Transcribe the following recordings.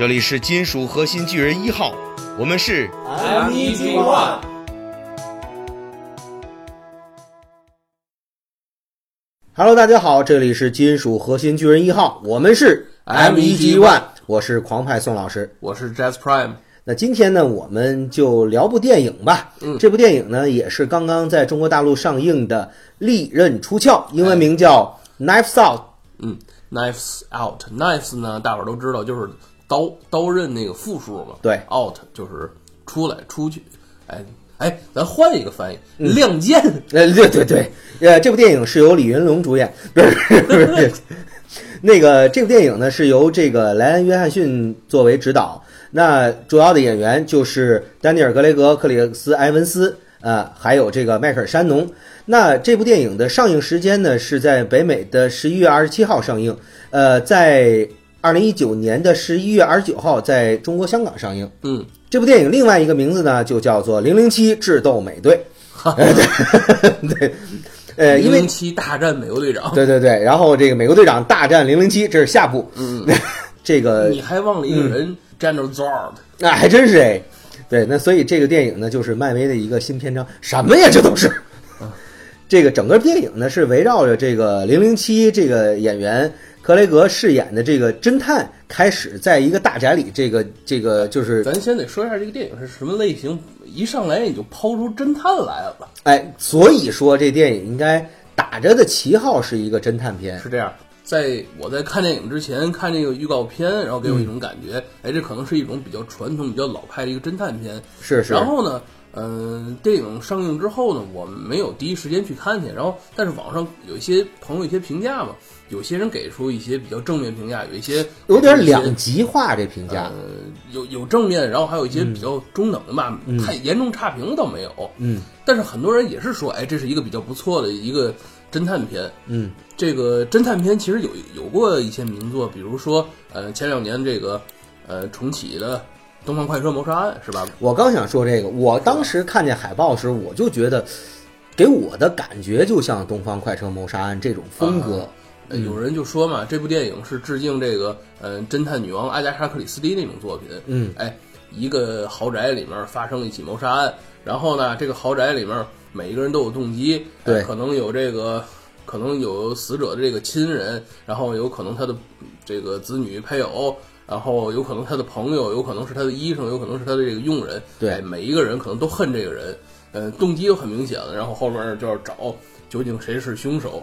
这里是金属核心巨人一号，我们是 M 一 G One。Hello，大家好，这里是金属核心巨人一号，我们是 M 一 G One，我是狂派宋老师。我是 Jazz Prime。那今天呢，我们就聊部电影吧。嗯这部电影呢，也是刚刚在中国大陆上映的《利刃出鞘》，英文名叫《Knives Out》。嗯，Knives Out，Knives 呢，大伙儿都知道就是刀刀刃那个复数嘛。对，Out 就是出来出去。哎哎，咱换一个翻译，嗯亮剑。呃，对对对，呃，这部电影是由李云龙主演，不是不是，那个这部电影呢是由这个莱恩·约翰逊作为指导，那主要的演员就是丹尼尔·格雷格、克里斯·埃文斯，呃，还有这个迈克尔·山农。那这部电影的上映时间呢是在北美的十一月二十七号上映，呃，在二零一九年的十一月二十九号在中国香港上映。嗯，这部电影另外一个名字呢就叫做《零零七智斗美队》。对对，呃，因为零七大战美国队长。对对对，然后这个美国队长大战零零七，这是下部。嗯，这个你还忘了一个人，General Zod。那、还真是哎。对，那所以这个电影呢，就是漫威的一个新篇章。什么呀，这都是。这个整个电影呢是围绕着这个零零七这个演员克雷格饰演的这个侦探，开始在一个大宅里，这个这个就是咱先得说一下这个电影是什么类型，一上来你就抛出侦探来了。哎，所以说这电影应该打着的旗号是一个侦探片。是这样，在我在看电影之前看这个预告片，然后给我一种感觉，哎，这可能是一种比较传统、比较老派的一个侦探片。是是。然后呢，嗯、电影上映之后呢，我没有第一时间去看去，然后但是网上有一些朋友一些评价嘛，有些人给出一些比较正面评价，有一些有点两极化这评价。呃，有有正面，然后还有一些比较中等的吧，太严重差评倒没有。嗯，但是很多人也是说，哎，这是一个比较不错的一个侦探片。嗯，这个侦探片其实有有过一些名作，比如说，呃，前两年这个，呃，重启的《东方快车谋杀案》是吧？我刚想说这个，我当时看见海报时，我就觉得，给我的感觉就像《东方快车谋杀案》这种风格。呃有人就说嘛，这部电影是致敬这个，呃，侦探女王阿加莎克里斯蒂那种作品。嗯，哎，一个豪宅里面发生了一起谋杀案，然后呢，这个豪宅里面每一个人都有动机，哎对。可能有这个，可能有死者的这个亲人，然后有可能他的这个子女、配偶，然后有可能他的朋友，有可能是他的医生，有可能是他的这个佣人，对。哎每一个人可能都恨这个人，嗯，动机都很明显了，然后后面就要找究竟谁是凶手，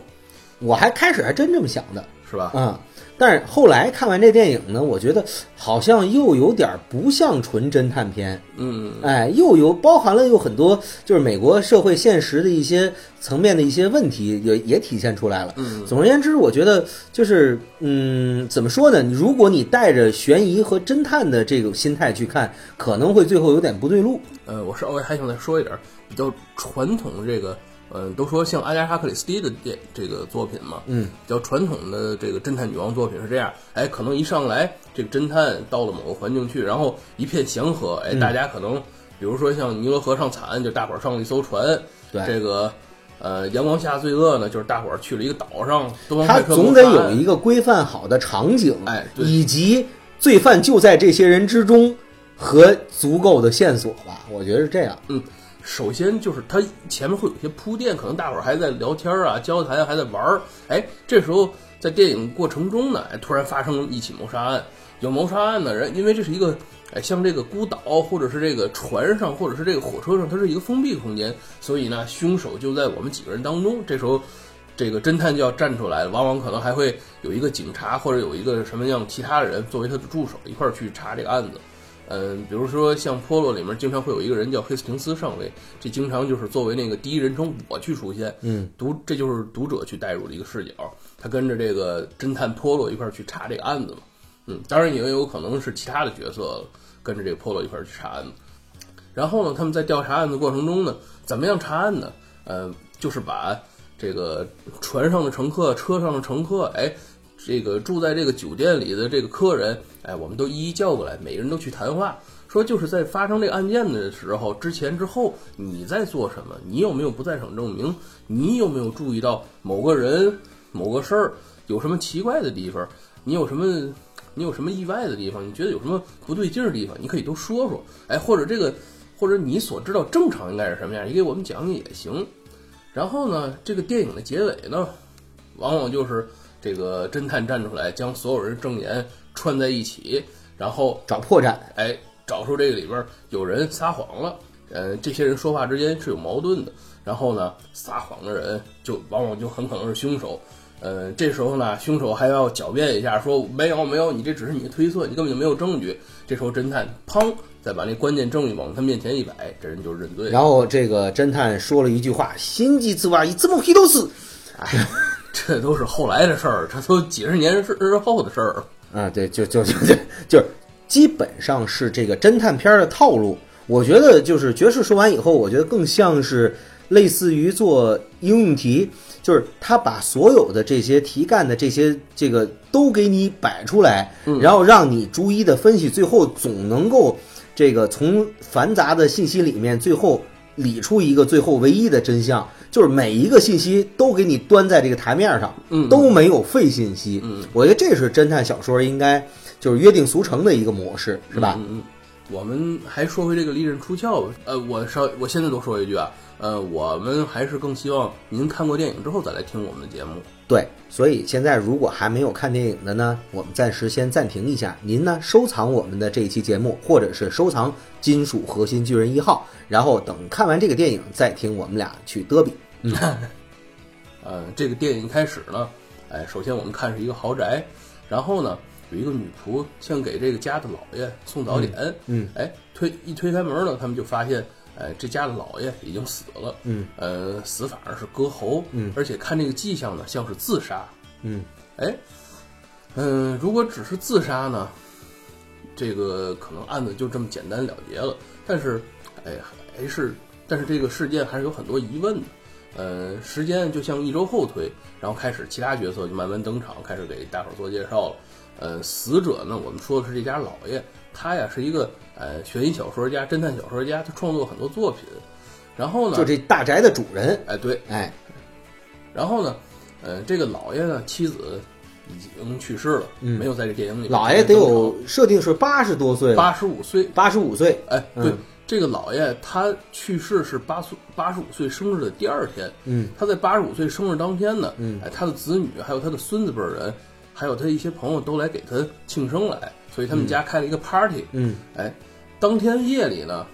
我还开始还真这么想的，是吧？嗯，但是后来看完这电影呢，我觉得好像又有点不像纯侦探片，嗯，哎，又有包含了有很多就是美国社会现实的一些层面的一些问题，也也体现出来了。嗯总而言之，我觉得就是嗯，怎么说呢？如果你带着悬疑和侦探的这种心态去看，可能会最后有点不对路。呃，我稍微还想再说一点儿比较传统这个，嗯、都说像阿加莎克里斯蒂的电这个作品嘛，嗯，比较传统的这个侦探女王作品是这样，哎，可能一上来这个侦探到了某个环境去，然后一片祥和，哎，嗯大家可能比如说像尼罗河上惨案，就大伙儿上了一艘船，对这个。呃，阳光下罪恶呢，就是大伙儿去了一个岛上，东方它总得有一个规范好的场景，哎对以及罪犯就在这些人之中和足够的线索吧。我觉得是这样。嗯，首先就是它前面会有些铺垫，可能大伙儿还在聊天啊、交谈，还在玩儿。哎，这时候在电影过程中呢，哎，突然发生一起谋杀案。有谋杀案的人，因为这是一个，哎，像这个孤岛或者是这个船上，或者是这个火车上，它是一个封闭空间，所以呢，凶手就在我们几个人当中。这时候，这个侦探就要站出来了，往往可能还会有一个警察或者有一个什么样其他的人作为他的助手一块儿去查这个案子。嗯，比如说像《波洛》里面经常会有一个人叫黑斯廷斯上尉，这经常就是作为那个第一人称我去出现，嗯，读这就是读者去带入的一个视角，他跟着这个侦探波洛一块儿去查这个案子嘛，嗯，当然也有可能是其他的角色跟着这个波洛一块儿去查案子。然后呢，他们在调查案子过程中呢，怎么样查案呢？呃，就是把这个船上的乘客、车上的乘客，哎，这个住在这个酒店里的这个客人，哎，我们都一一叫过来，每个人都去谈话，说就是在发生这个案件的时候，之前之后你在做什么？你有没有不在场证明？你有没有注意到某个人、某个事儿有什么奇怪的地方？你有什么你有什么意外的地方？你觉得有什么不对劲儿的地方？你可以都说说，哎，或者这个，或者你所知道正常应该是什么样，你给我们讲讲也行。然后呢，这个电影的结尾呢，往往就是这个侦探站出来，将所有人证言串在一起，然后找破绽。哎，找出这个里边有人撒谎了，呃，这些人说话之间是有矛盾的，然后呢，撒谎的人就往往就很可能是凶手，呃，这时候呢，凶手还要狡辩一下，说没有没有，你这只是你的推测，你根本就没有证据。这时候侦探砰，再把那关键证据往他面前一摆，这人就认罪。然后这个侦探说了一句话：“心机之外，一这么黑都是。哎，这都是后来的事儿，这都几十年之后的事儿。”啊，对，就就就就就是基本上是这个侦探片儿的套路。我觉得就是爵士说完以后，我觉得更像是类似于做应用题，就是他把所有的这些题干的这些这个都给你摆出来，然后让你逐一的分析，最后总能够这个从繁杂的信息里面最后理出一个最后唯一的真相，就是每一个信息都给你端在这个台面上，嗯都没有废信息。嗯，我觉得这是侦探小说应该就是约定俗成的一个模式，是吧？嗯嗯。我们还说回这个利刃出鞘，呃，我稍我现在多说一句啊，呃，我们还是更希望您看过电影之后再来听我们的节目。对，所以现在如果还没有看电影的呢，我们暂时先暂停一下。您呢收藏我们的这一期节目，或者是收藏《金属核心巨人一号》，然后等看完这个电影再听我们俩去嘚比。嗯 呃，这个电影一开始呢，哎，首先我们看是一个豪宅，然后呢，有一个女仆像给这个家的老爷送早点，嗯，哎，推一推开门呢，他们就发现，哎，这家的老爷已经死了，嗯，呃，死法是割喉，嗯，而且看这个迹象呢，像是自杀，嗯，哎，嗯、如果只是自杀呢，这个可能案子就这么简单了结了，但是，哎，还是，但是这个事件还是有很多疑问的。呃，时间就像一周后推，然后开始其他角色就慢慢登场，开始给大伙儿做介绍了。呃，死者呢，我们说的是这家老爷，他呀是一个呃悬疑小说家、侦探小说家，他创作很多作品。然后呢，就这大宅的主人，哎对，哎，然后呢，呃，这个老爷呢妻子已经去世了，嗯。没有在这电影里。老爷得有设定是八十多岁了，八十五岁，八十五岁，哎，对，嗯。这个老爷他去世是八岁八十五岁生日的第二天，嗯，他在八十五岁生日当天呢，嗯。哎，他的子女还有他的孙子辈人，还有他一些朋友都来给他庆生来，所以他们家开了一个 party，嗯。哎，当天夜里呢，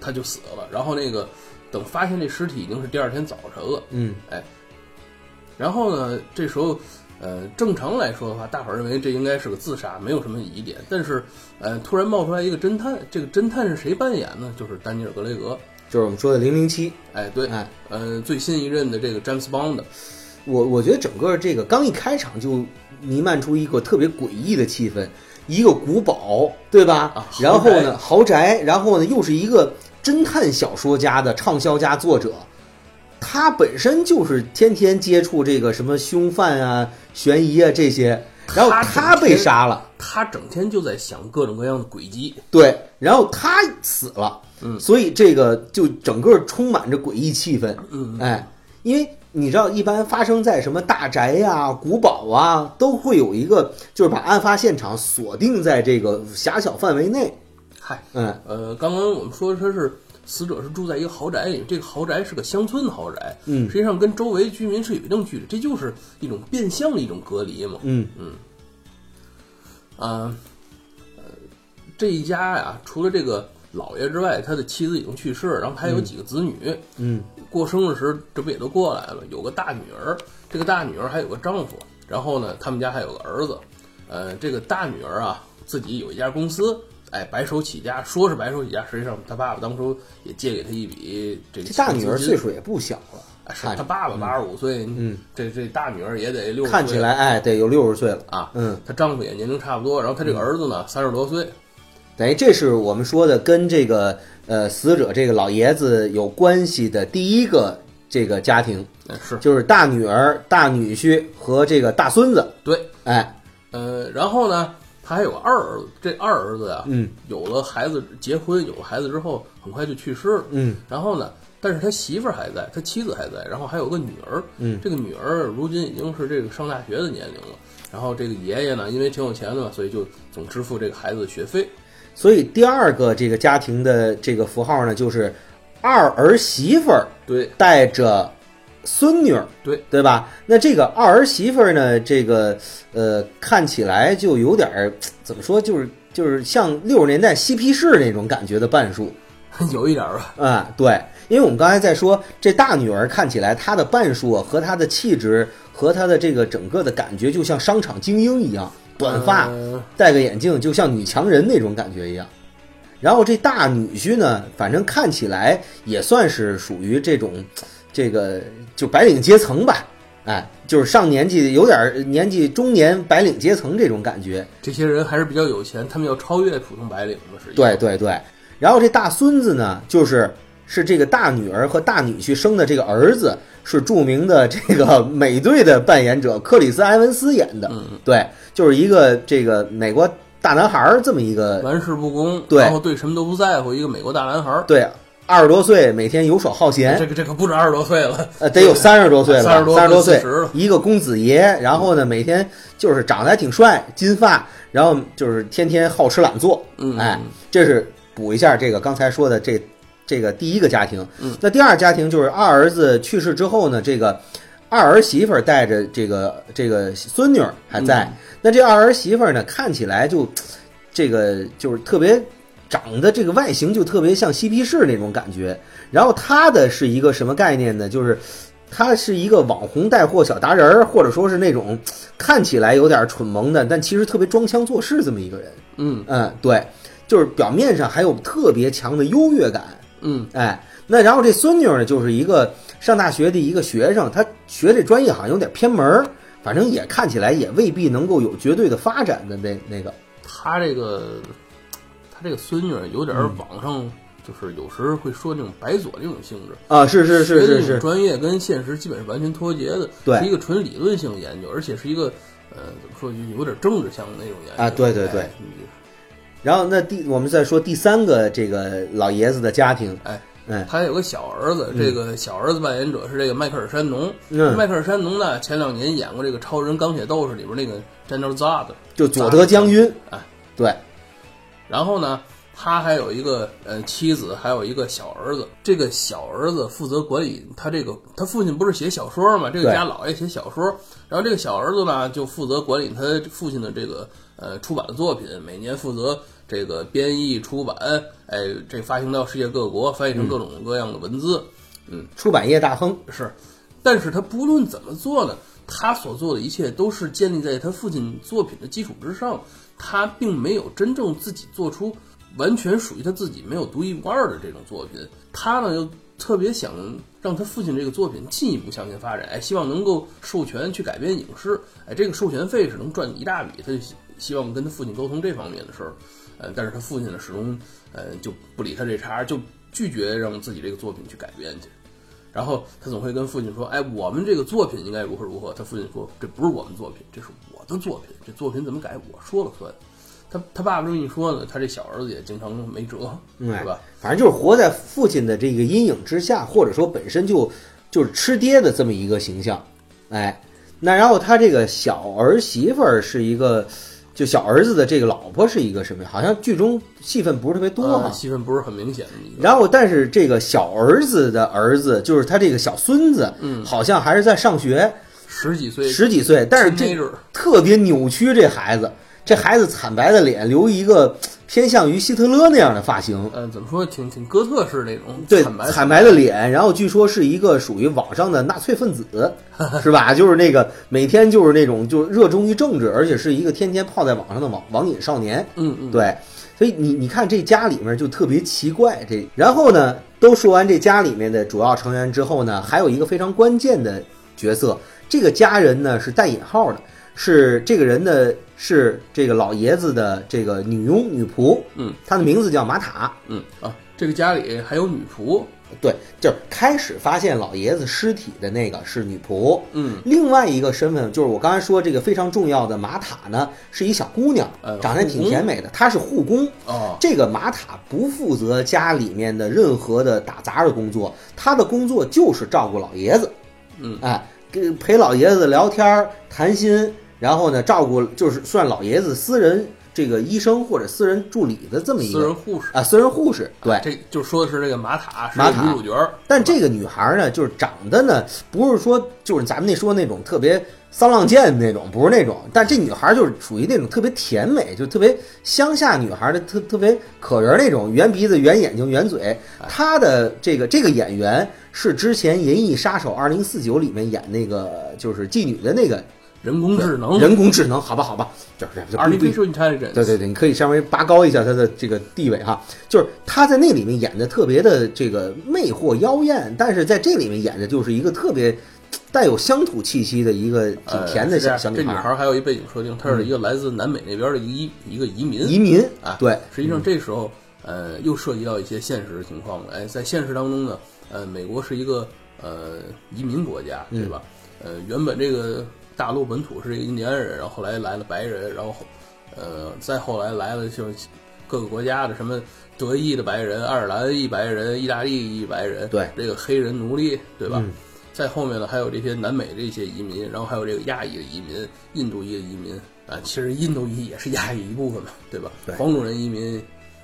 他就死了，然后那个等发现这尸体已经是第二天早晨了，嗯哎然后呢，这时候，呃，正常来说的话，大伙儿认为这应该是个自杀，没有什么疑点。但是，呃，突然冒出来一个侦探，这个侦探是谁扮演呢？就是丹尼尔·格雷格。就是我们说的零零七，哎，对，哎，呃，最新一任的这个詹姆斯邦的，我我觉得整个这个刚一开场就弥漫出一个特别诡异的气氛，一个古堡，对吧？啊然后呢，豪宅，然后呢，又是一个侦探小说家的畅销家作者，他本身就是天天接触这个什么凶犯啊、悬疑啊这些，然后他他被杀了，他整天就在想各种各样的诡计。对，然后他死了，嗯。所以这个就整个充满着诡异气氛，嗯，哎，因为你知道，一般发生在什么大宅呀、古堡啊，都会有一个，就是把案发现场锁定在这个狭小范围内。嗨，嗯呃，刚刚我们说他是死者是住在一个豪宅里，这个豪宅是个乡村豪宅，嗯实际上跟周围居民是有一定距离，这就是一种变相的一种隔离嘛。嗯嗯啊，呃，这一家呀，除了这个老爷之外，他的妻子已经去世，然后他还有几个子女。嗯过生日时，这不也都过来了？有个大女儿，这个大女儿还有个丈夫，然后呢，他们家还有个儿子。呃，这个大女儿啊，自己有一家公司，哎，白手起家，说是白手起家，实际上他爸爸当初也借给他一笔这个这大女儿岁数也不小了，啊是看着他爸爸八十五岁，嗯，这这大女儿也得六十，看起来哎得有六十岁了。啊，嗯，她丈夫也年龄差不多，然后她这个儿子呢三十多岁，等于这是我们说的跟这个呃死者这个老爷子有关系的第一个这个家庭，哎是就是大女儿、大女婿和这个大孙子。对，哎，呃，然后呢，他还有个二儿子，这二儿子呀，嗯有了孩子，结婚有了孩子之后，很快就去世了。嗯然后呢，但是他媳妇儿还在，他妻子还在，然后还有个女儿。嗯这个女儿如今已经是这个上大学的年龄了。然后这个爷爷呢，因为挺有钱的嘛，所以就总支付这个孩子的学费。所以第二个这个家庭的这个符号呢，就是二儿媳妇儿对。带着孙女儿，对。对吧？那这个二儿媳妇儿呢，这个呃，看起来就有点儿怎么说，就是就是像六十年代嬉皮士那种感觉的半数。有一点儿吧。啊、对，因为我们刚才在说这大女儿看起来她的半数啊和她的气质和她的这个整个的感觉，就像商场精英一样，短发。呃戴个眼镜，就像女强人那种感觉一样。然后这大女婿呢，反正看起来也算是属于这种，这个就白领阶层吧，哎，就是上年纪有点儿年纪中年白领阶层这种感觉。这些人还是比较有钱，他们要超越普通白领的是。对，对对。然后这大孙子呢，就是是这个大女儿和大女婿生的这个儿子，是著名的这个美队的扮演者克里斯埃文斯演的。嗯，对，就是一个这个美国大男孩儿这么一个玩世不恭，对。然后对什么都不在乎，一个美国大男孩儿。对，二十多岁，每天游手好闲。这，个这可不止二十多岁了，呃，得有三十多岁了吧，30多三十多岁，一个公子爷，然后呢，每天就是长得还挺帅，金发，然后就是天天好吃懒做，嗯。哎，这是补一下这个刚才说的这这个第一个家庭，嗯，那第二家庭就是二儿子去世之后呢，这个二儿媳妇带着这个这个孙女儿还在，嗯那这二儿媳妇呢，看起来就这个就是特别长得这个外形就特别像嬉皮士那种感觉。然后她的是一个什么概念呢？就是她是一个网红带货小达人儿，或者说是那种看起来有点蠢萌的，但其实特别装腔作势这么一个人。嗯嗯，对，就是表面上还有特别强的优越感。嗯，哎，那然后这孙女儿呢，就是一个上大学的一个学生，她学这专业好像有点偏门儿，反正也看起来也未必能够有绝对的发展的那那个。他这个他这个孙女儿有点网上就是有时会说那种白左那种性质，啊，是是是是是，专业跟现实基本是完全脱节的，对。是一个纯理论性研究，而且是一个呃怎么说就有点政治向的那种研究。啊对对对然后那第我们再说第三个这个老爷子的家庭，哎，嗯。他有个小儿子，这个小儿子扮演者是这个迈克尔·山农。嗯。迈克尔·山农呢，前两年演过这个《超人钢铁斗士》里边那个 General Zod。就佐德将军，哎，对，然后呢，他还有一个呃妻子，还有一个小儿子。这个小儿子负责管理他这个，他父亲不是写小说嘛？这个家老爷写小说，然后这个小儿子呢就负责管理他父亲的这个呃出版的作品，每年负责这个编译出版，哎，这发行到世界各国，翻译成各种各样的文字。嗯出版业大亨，是，但是他不论怎么做呢，他所做的一切都是建立在他父亲作品的基础之上，他并没有真正自己做出完全属于他自己、没有独一无二的这种作品。他呢又特别想让他父亲这个作品进一步向前发展，哎，希望能够授权去改编影视，哎，这个授权费是能赚一大笔，他就希希望跟他父亲沟通这方面的事儿。呃，但是他父亲呢始终呃就不理他这茬儿，就拒绝让自己这个作品去改编去。然后他总会跟父亲说：“哎，我们这个作品应该如何如何。”他父亲说：“这不是我们作品，这是我的作品，这作品怎么改我说了算。”他他爸爸这么一说呢，他这小儿子也经常没辙，嗯是吧？反正就是活在父亲的这个阴影之下，或者说本身就就是吃爹的这么一个形象，哎，那然后他这个小儿媳妇儿是一个，就小儿子的这个老婆是一个什么？好像剧中戏份不是特别多哈、呃戏份不是很明显的。然后，但是这个小儿子的儿子，就是他这个小孙子，嗯好像还是在上学，十几岁，十几岁，但是这特别扭曲。这孩子，这孩子惨白的脸，留一个偏向于希特勒那样的发型，呃，怎么说，挺挺哥特式那种对，惨白的脸，然后据说是一个属于网上的纳粹分子，是吧？就是那个每天就是那种就热衷于政治，而且是一个天天泡在网上的网网瘾少年。嗯嗯，对，所以你你看这家里面就特别奇怪。这然后呢，都说完这家里面的主要成员之后呢，还有一个非常关键的角色，这个家人呢是带引号的，是这个人呢是这个老爷子的这个女佣女仆，嗯，她的名字叫玛塔。嗯啊，这个家里还有女仆，对，就是开始发现老爷子尸体的那个是女仆，嗯，另外一个身份就是我刚才说这个非常重要的玛塔呢，是一小姑娘呃，长得挺甜美的，她是护工。哦，这个玛塔不负责家里面的任何的打杂的工作，她的工作就是照顾老爷子，嗯。哎，跟陪老爷子聊天儿谈心，然后呢照顾就是算老爷子私人这个医生或者私人助理的这么一个私人个护士，啊私人护士，对，这就说的是这个玛塔是女主角，但这个女孩呢，就是长得呢，不是说就是咱们那说那种特别骚浪剑那种，不是那种。但这女孩就是属于那种特别甜美，就特别乡下女孩的特特别可人那种，圆鼻子、圆眼睛、圆嘴。她的这个这个演员是之前《银翼杀手二零四九》里面演那个就是妓女的那个人工智能，人工智能，好吧，好吧，就是这不不 artificial intelligence，对对对，你可以稍微拔高一下他的这个地位哈。就是他在那里面演的特别的这个魅惑妖艳，但是在这里面演的就是一个特别带有乡土气息的一个挺呃甜的是这样这女小小女孩还有一背景设定，她是一个来自南美那边的一个移一个移民移民啊，对，实际上这时候呃又涉及到一些现实情况了。哎，在现实当中呢，呃，美国是一个呃移民国家，对吧？呃，原本这个大陆本土是一个印第安人，然后后来来了白人，然后呃再后来来了就是各个国家的什么德裔的白人、爱尔兰裔白人、意大利裔白人，对这个黑人奴隶，对吧？嗯再后面呢，还有这些南美的一些移民，然后还有这个亚裔的移民、印度裔的移民啊，其实印度裔也是亚裔一部分嘛，对吧？对黄种人移民，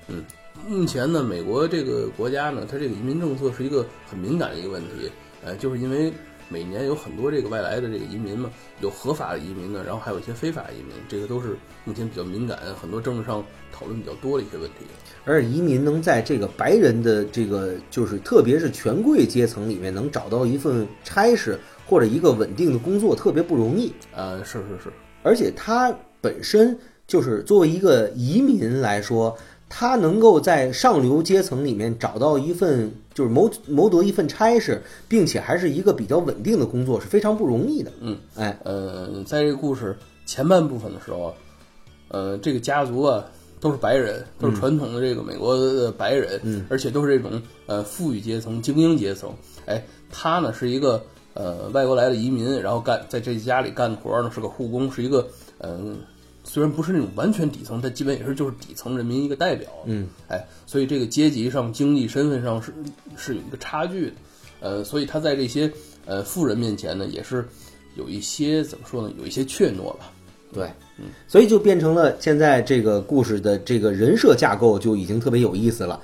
嗯，目前呢，美国这个国家呢，它这个移民政策是一个很敏感的一个问题，呃，就是因为每年有很多这个外来的这个移民嘛，有合法的移民呢，然后还有一些非法移民，这个都是目前比较敏感，很多政治上讨论比较多的一些问题。而移民能在这个白人的这个就是特别是权贵阶层里面能找到一份差事或者一个稳定的工作，特别不容易。呃，是是是，而且他本身就是作为一个移民来说，他能够在上流阶层里面找到一份就是谋谋得一份差事，并且还是一个比较稳定的工作，是非常不容易的。嗯，哎，呃，在这个故事前半部分的时候，呃，这个家族啊都是白人，都是传统的这个美国的白人，嗯，而且都是这种呃富裕阶层、精英阶层。哎，他呢是一个呃外国来的移民，然后干在这家里干活呢是个护工，是一个嗯、虽然不是那种完全底层，但基本也是就是底层人民一个代表。嗯，哎，所以这个阶级上、经济身份上是是有一个差距的。呃，所以他在这些呃富人面前呢，也是有一些怎么说呢，有一些怯懦吧。对，嗯所以就变成了现在这个故事的这个人设架构就已经特别有意思了。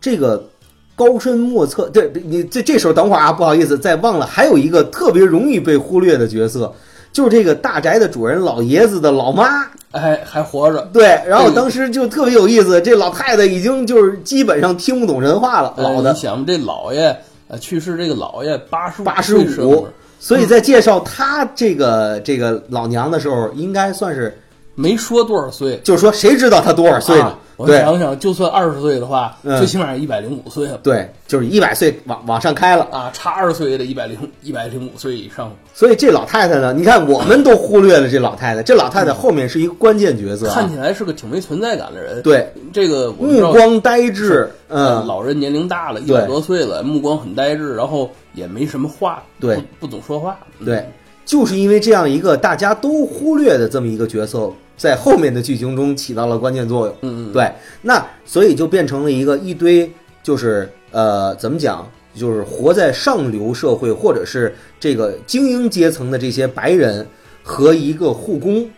这个高深莫测，对你这这时候等会儿啊，不好意思，再忘了还有一个特别容易被忽略的角色，就是这个大宅的主人老爷子的老妈。哎，还活着，对，然后当时就特别有意思，这老太太已经就是基本上听不懂人话了，老的。呃你想这老爷呃去世，这个老爷八十八十五，所以在介绍他这个这个老娘的时候，应该算是没说多少岁。就是说谁知道他多少岁呢？啊？我对。想想，就算二十岁的话，嗯。最起码一百零五岁了。对，就是一百岁往往上开了。啊，差二十岁也得一百零一百零五岁以上，所以这老太太呢，你看我们都忽略了这老太太，这老太太后面是一个关键角色啊，看起来是个挺没存在感的人。对，这个目光呆滞，呃嗯，老人年龄大了，一对百多岁了，目光很呆滞，然后也没什么话，对。不，不总说话。嗯。对，就是因为这样一个大家都忽略的这么一个角色，在后面的剧情中起到了关键作用。嗯嗯，对，那所以就变成了一个一堆，就是呃，怎么讲，就是活在上流社会或者是这个精英阶层的这些白人和一个护工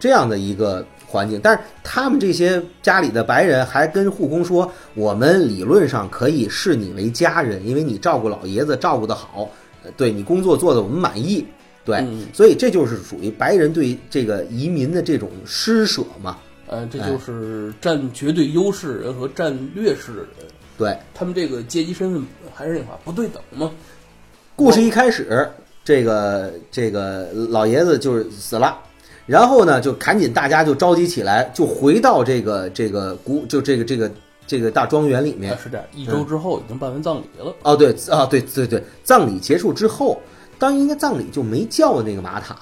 这样的一个环境。但是他们这些家里的白人还跟护工说，我们理论上可以视你为家人，因为你照顾老爷子照顾得好，呃对你工作做得我们满意。对，嗯所以这就是属于白人对这个移民的这种施舍嘛。呃，这哎就是占绝对优势人和占劣势的人，对，他们这个阶级身份还是那话不对等嘛。故事一开始，这个这个老爷子就是死了，然后呢，就赶紧大家就召集起来，就回到这个这个古就这个这个这个大庄园里面啊，。是这样，一周之后已经办完葬礼了。哦，对啊，对对对，葬礼结束之后，当应该葬礼就没叫那个马塔。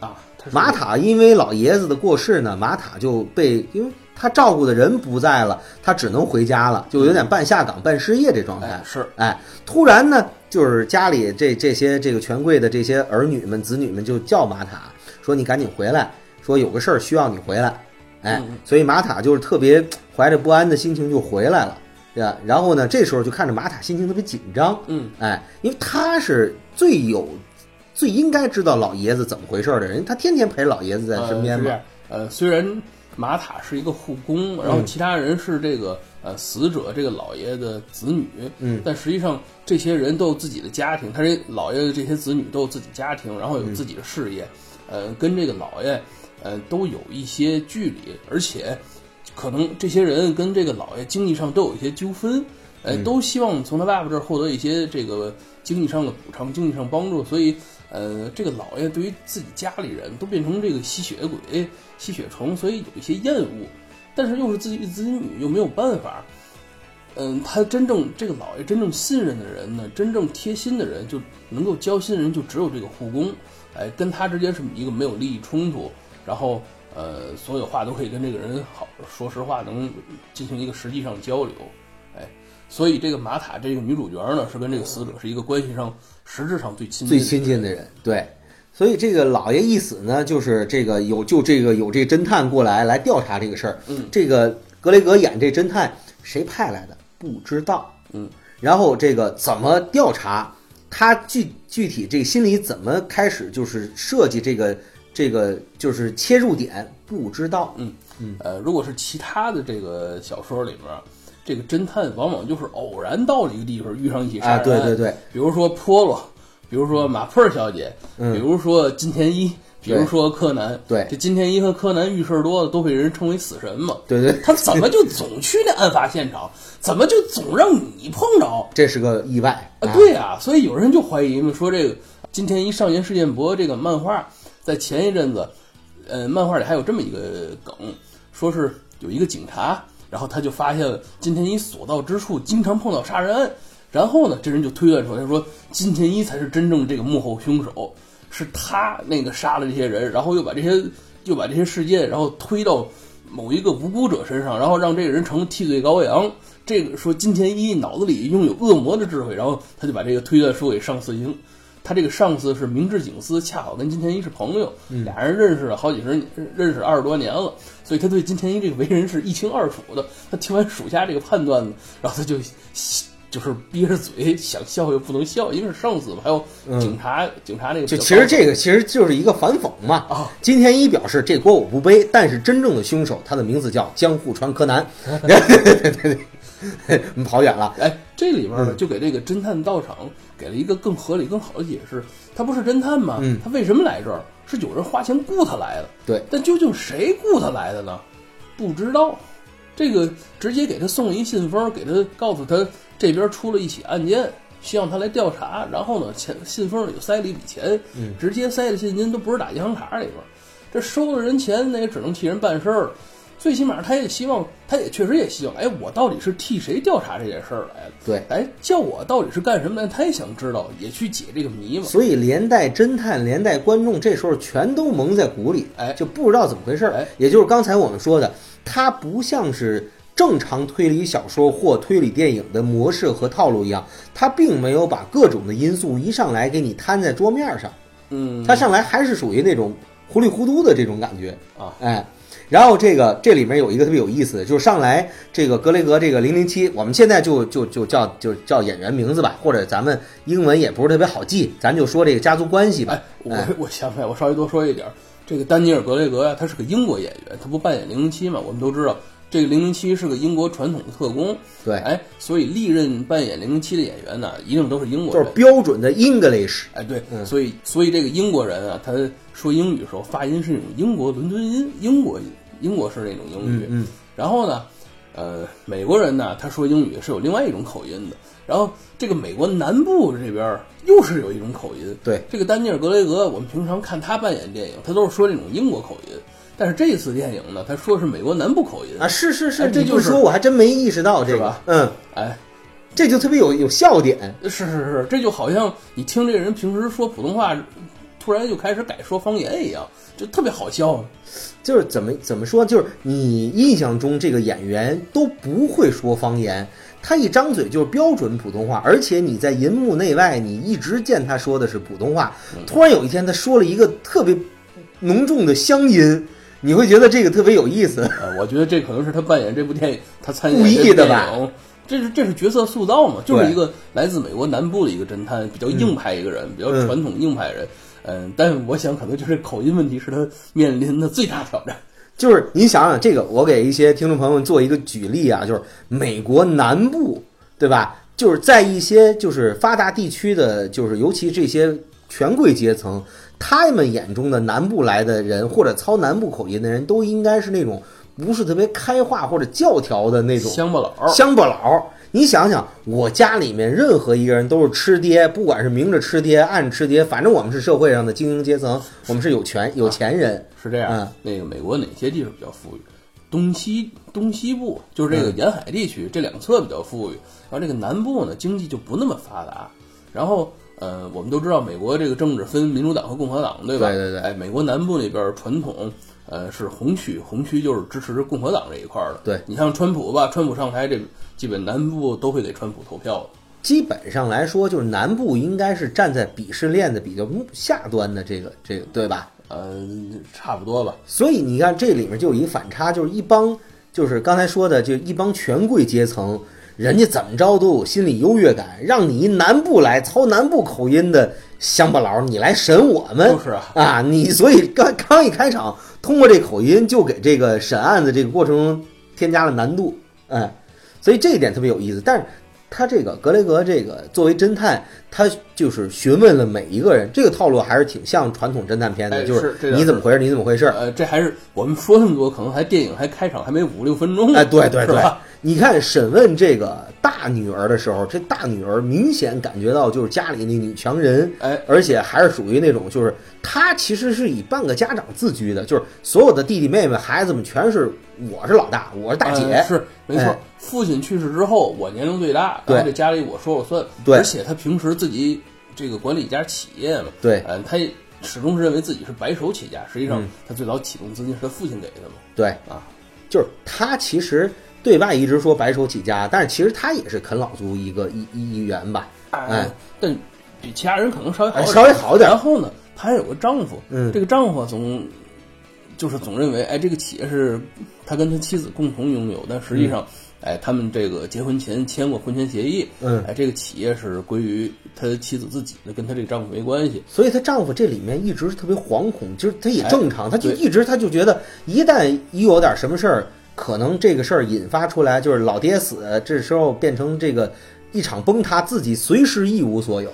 啊，马塔因为老爷子的过世呢，马塔就被因为他照顾的人不在了，他只能回家了，就有点半下岗半失业这状态哎。是哎，突然呢，就是家里这这些这个权贵的这些儿女们、子女们就叫马塔说：“你赶紧回来，说有个事儿需要你回来。”哎，嗯所以马塔就是特别怀着不安的心情就回来了，对吧？然后呢，这时候就看着马塔心情特别紧张，嗯，哎，因为他是最有、最应该知道老爷子怎么回事儿的人，他天天陪老爷子在身边嘛呃虽然马塔是一个护工，然后嗯其他人是这个呃死者这个老爷的子女，嗯但实际上这些人都有自己的家庭，他这老爷的这些子女都有自己家庭，然后有自己的事业，呃，跟这个老爷呃都有一些距离，而且可能这些人跟这个老爷经济上都有一些纠纷，呃，都希望从他爸爸这儿获得一些这个经济上的补偿、经济上帮助，所以呃，这个老爷对于自己家里人都变成这个吸血鬼、吸血虫，所以有一些厌恶，但是又是自己的子女，又没有办法。嗯，他真正这个老爷真正信任的人呢，真正贴心的人，就能够交心的人，就只有这个护工。哎，跟他之间是一个没有利益冲突，然后呃，所有话都可以跟这个人好说实话，能进行一个实际上交流。哎，所以这个玛塔这个女主角呢，是跟这个死者是一个关系上实质上最亲近最亲近的人，对。所以这个老爷一死呢，就是这个有就这个有这侦探过来来调查这个事儿。嗯这个格雷格演这侦探谁派来的不知道。嗯，然后这个怎么调查，他具具体这个心里怎么开始就是设计这个这个就是切入点不知道。嗯嗯呃，如果是其他的这个小说里面，这个侦探往往就是偶然到了一个地方遇上一起杀啊，人案，对对对，比如说波洛，比如说马珀小姐，嗯比如说金田一，比如说柯南，对这金田一和柯南遇事儿多了，都被人称为死神嘛。对对，他怎么就总去那案发现场？怎么就总让你碰着？这是个意外啊，对啊，所以有人就怀疑嘛，说这个金田一少年事件簿这个漫画，在前一阵子，呃，漫画里还有这么一个梗，说是有一个警察，然后他就发现了金田一所到之处经常碰到杀人案，然后呢，这人就推断出来说金田一才是真正这个幕后凶手，是他那个杀了这些人，然后又把这些又把这些事件然后推到某一个无辜者身上，然后让这个人成了替罪羔羊。这个说金田一脑子里拥有恶魔的智慧，然后他就把这个推断说给上司听。他这个上司是明智警司，恰好跟金田一是朋友，俩人认识了好几十年，认识二十多年了，所以他对金田一这个为人是一清二楚的。他听完属下这个判断呢，然后他就就是憋着嘴想笑又不能笑，因为是上司嘛，还有警察，警察那个就其实这个其实就是一个反讽嘛。啊，金田一表示这锅我不背，但是真正的凶手他的名字叫江户川柯南。对对对对，我 们跑远了。哎，这里边呢嗯就给这个侦探道场给了一个更合理、更好的解释。他不是侦探吗？嗯他为什么来这儿？是有人花钱雇他来的。对，但究竟谁雇他来的呢？不知道。这个直接给他送了一信封，给他告诉他这边出了一起案件，希望他来调查。然后呢，钱信封里就塞了一笔钱，嗯直接塞的现金，都不是打银行卡里边。这收了人钱，那也只能替人办事儿了。最起码他也希望，他也确实也希望，哎，我到底是替谁调查这件事儿来的？对，哎，叫我到底是干什么的？他也想知道，也去解这个谜嘛。所以连带侦探、连带观众这时候全都蒙在鼓里，哎就不知道怎么回事儿。哎也就是刚才我们说的，它不像是正常推理小说或推理电影的模式和套路一样，它并没有把各种的因素一上来给你摊在桌面上，嗯，它上来还是属于那种糊里糊涂的这种感觉。啊，哎，然后这个这里面有一个特别有意思的，就是上来这个格雷格这个零零七，我们现在就就就叫就叫演员名字吧，或者咱们英文也不是特别好记，咱就说这个家族关系吧哎。，我我想起来，我稍微多说一点儿，这个丹尼尔·格雷格呀，他是个英国演员，他不扮演零零七嘛？我们都知道，这个零零七是个英国传统的特工，对，哎，所以历任扮演零零七的演员呢，一定都是英国就是。标准的 English。哎，对，嗯所以所以这个英国人啊，他说英语的时候发音是那种英国伦敦音，英国英国式那种英语。嗯嗯，然后呢，呃，美国人呢，他说英语是有另外一种口音的。然后这个美国南部这边又是有一种口音。对，这个丹尼尔·格雷格，我们平常看他扮演电影，他都是说这种英国口音。但是这次电影呢，他说是美国南部口音啊，是是是，哎这就是说我还真没意识到这个。嗯，哎，这就特别有有笑点。是是是，这就好像你听这个人平时说普通话，突然就开始改说方言一样，就特别好笑。就是怎么怎么说，就是你印象中这个演员都不会说方言，他一张嘴就是标准普通话，而且你在银幕内外，你一直见他说的是普通话，突然有一天他说了一个特别浓重的乡音，你会觉得这个特别有意思。呃，我觉得这可能是他扮演这部电影，他参演故意的吧影，这是这是角色塑造嘛，就是一个来自美国南部的一个侦探，比较硬派一个人，比较传统硬派人。嗯，但是我想可能就是口音问题是他面临的最大挑战。就是你想想这个，我给一些听众朋友们做一个举例啊，就是美国南部，对吧？就是在一些就是发达地区的，就是尤其这些权贵阶层，他们眼中的南部来的人或者操南部口音的人，都应该是那种不是特别开化或者教条的那种乡巴佬，乡巴佬。你想想，我家里面任何一个人都是吃爹，不管是明着吃爹、暗吃爹，反正我们是社会上的精英阶层，我们是有权有钱人。是这样。嗯那个美国哪些地方比较富裕？东西东西部就是这个沿海地区，这两侧比较富裕，然后这个南部呢经济就不那么发达。然后呃，我们都知道美国这个政治分民主党和共和党，对吧？对对对哎，美国南部那边传统呃是红区，红区就是支持共和党这一块儿的。对你像川普吧，川普上台，这基本南部都会给川普投票的。基本上来说，就是南部应该是站在鄙视链的比较下端的这个这个，对吧？呃，差不多吧。所以你看这里面就有一反差，就是一帮就是刚才说的，就一帮权贵阶层，人家怎么着都有心理优越感，让你一南部来操南部口音的乡巴佬，你来审我们，就是啊啊，你所以刚刚一开场，通过这口音就给这个审案子这个过程中添加了难度，哎，所以这一点特别有意思，但是。他这个格雷格这个作为侦探，他就是询问了每一个人，这个套路还是挺像传统侦探片的，哎就是你怎么回事，你怎么回事，呃，这还是我们说那么多，可能还电影还开场还没五六分钟呢。哎，对对对你看审问这个大女儿的时候，这大女儿明显感觉到就是家里那女强人，哎，而且还是属于那种就是她其实是以半个家长自居的，就是所有的弟弟妹妹孩子们全是我是老大，我是大姐，呃是没错。哎。父亲去世之后，我年龄最大，对。这家里我说了算。对。而且他平时自己这个管理一家企业嘛，对。嗯，他也始终是认为自己是白手起家，实际上嗯。他最早启动资金是他父亲给的嘛。对。啊，就是他其实对外一直说白手起家，但是其实他也是啃老族一个一一一员吧，哎，但比其他人可能稍微好哎点，稍微好点然后呢，他还有个丈夫，嗯这个丈夫总就是总认为，哎，这个企业是他跟他妻子共同拥有，但实际上，哎，他们这个结婚前签过婚前协议，嗯哎，这个企业是归于他妻子自己的，跟他这个丈夫没关系。所以她丈夫这里面一直是特别惶恐，就是他也哎正常，他就一直他就觉得一旦一有点什么事儿，可能这个事儿引发出来，就是老爹死，这时候变成这个一场崩塌，自己随时一无所有。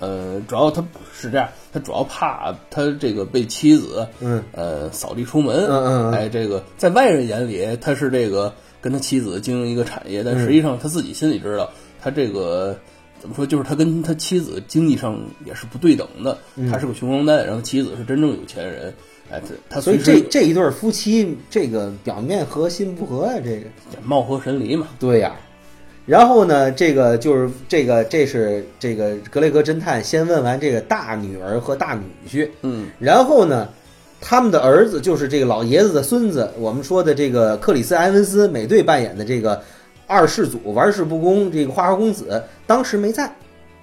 呃，主要他是这样，他主要怕他这个被妻子，嗯，呃，扫地出门，嗯嗯嗯。哎，这个在外人眼里他是这个跟他妻子经营一个产业，但实际上他自己心里知道，他这个怎么说，就是他跟他妻子经济上也是不对等的，嗯。他是个穷光蛋，然后妻子是真正有钱人，哎，他他所以这这一对夫妻，这个表面和心不和啊，这个。貌合神离嘛，对呀、然后呢，这个就是这个，这是这个格雷格侦探先问完这个大女儿和大女婿，嗯，然后呢，他们的儿子就是这个老爷子的孙子，我们说的这个克里斯·埃文斯美队扮演的这个二世祖玩世不恭这个花花公子，当时没在，